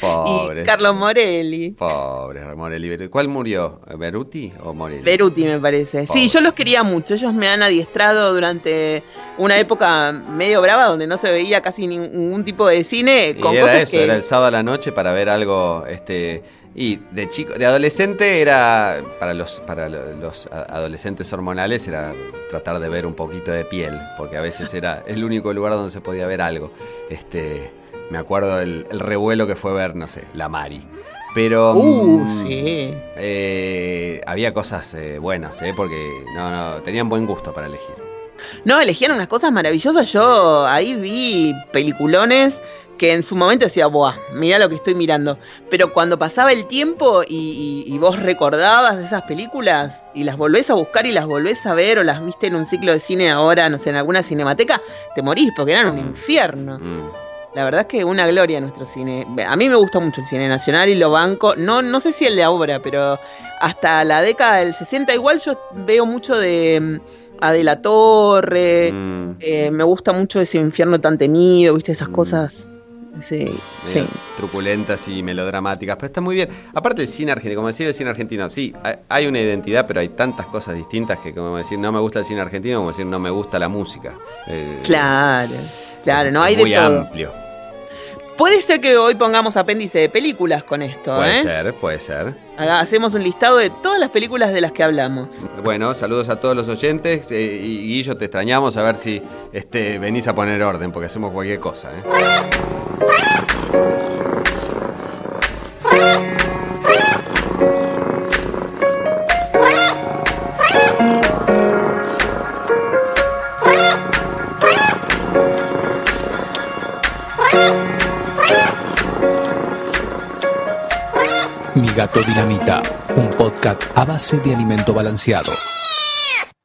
Speaker 4: Pobres.
Speaker 3: y Carlos Morelli.
Speaker 4: Pobres, Morelli. ¿Cuál murió? ¿Beruti o Morelli?
Speaker 3: Beruti me parece.
Speaker 4: Pobre.
Speaker 3: Sí, yo los quería mucho. Ellos me han adiestrado durante una época medio brava donde no se veía casi ningún tipo de cine
Speaker 4: Y
Speaker 3: con
Speaker 4: era
Speaker 3: cosas
Speaker 4: eso,
Speaker 3: que
Speaker 4: era el sábado a la noche para ver algo, este, y de chico, de adolescente era, para los, para lo- los adolescentes hormonales era tratar de ver un poquito de piel, porque a veces era el único lugar donde se podía ver algo. Este, me acuerdo el, el revuelo que fue ver, no sé, la Mari. Pero
Speaker 3: Uh,
Speaker 4: mm,
Speaker 3: sí.
Speaker 4: eh, había cosas eh, buenas, eh, porque no, no, tenían buen gusto para elegir.
Speaker 3: No, elegían unas cosas maravillosas. Yo ahí vi peliculones que en su momento decía, buah, mira lo que estoy mirando. Pero cuando pasaba el tiempo y, y- y vos recordabas esas películas y las volvés a buscar y las volvés a ver o las viste en un ciclo de cine ahora, no sé, en alguna cinemateca, te morís porque eran un
Speaker 4: Mm.
Speaker 3: infierno.
Speaker 4: Mm.
Speaker 3: La verdad es que una gloria nuestro cine. A mí me gusta mucho el cine nacional y lo banco. No, no sé si el de ahora, pero hasta la década del 60 igual yo veo mucho de mm, Adela Torre.
Speaker 4: Mm.
Speaker 3: eh, me gusta mucho ese infierno tan temido, viste, esas
Speaker 4: Mm.
Speaker 3: cosas. Sí,
Speaker 4: truculentas y melodramáticas, pero está muy bien. Aparte el cine argentino, como decir el cine argentino, sí, hay- una identidad, pero hay tantas cosas distintas que como decir no me gusta el cine argentino, como decir no me gusta la música. Eh,
Speaker 3: Claro, claro, no hay
Speaker 4: muy
Speaker 3: de todo.
Speaker 4: amplio.
Speaker 3: Puede ser que hoy pongamos apéndice de películas con esto,
Speaker 4: Puede
Speaker 3: ¿eh?
Speaker 4: ser, puede ser.
Speaker 3: Hacemos un listado de todas las películas de las que hablamos.
Speaker 4: Bueno, saludos a todos los oyentes eh, y Guillo, te extrañamos a ver si este, venís a poner orden, porque hacemos cualquier cosa. ¿eh?
Speaker 2: Mi gato dinamita, un podcast a base de alimento balanceado.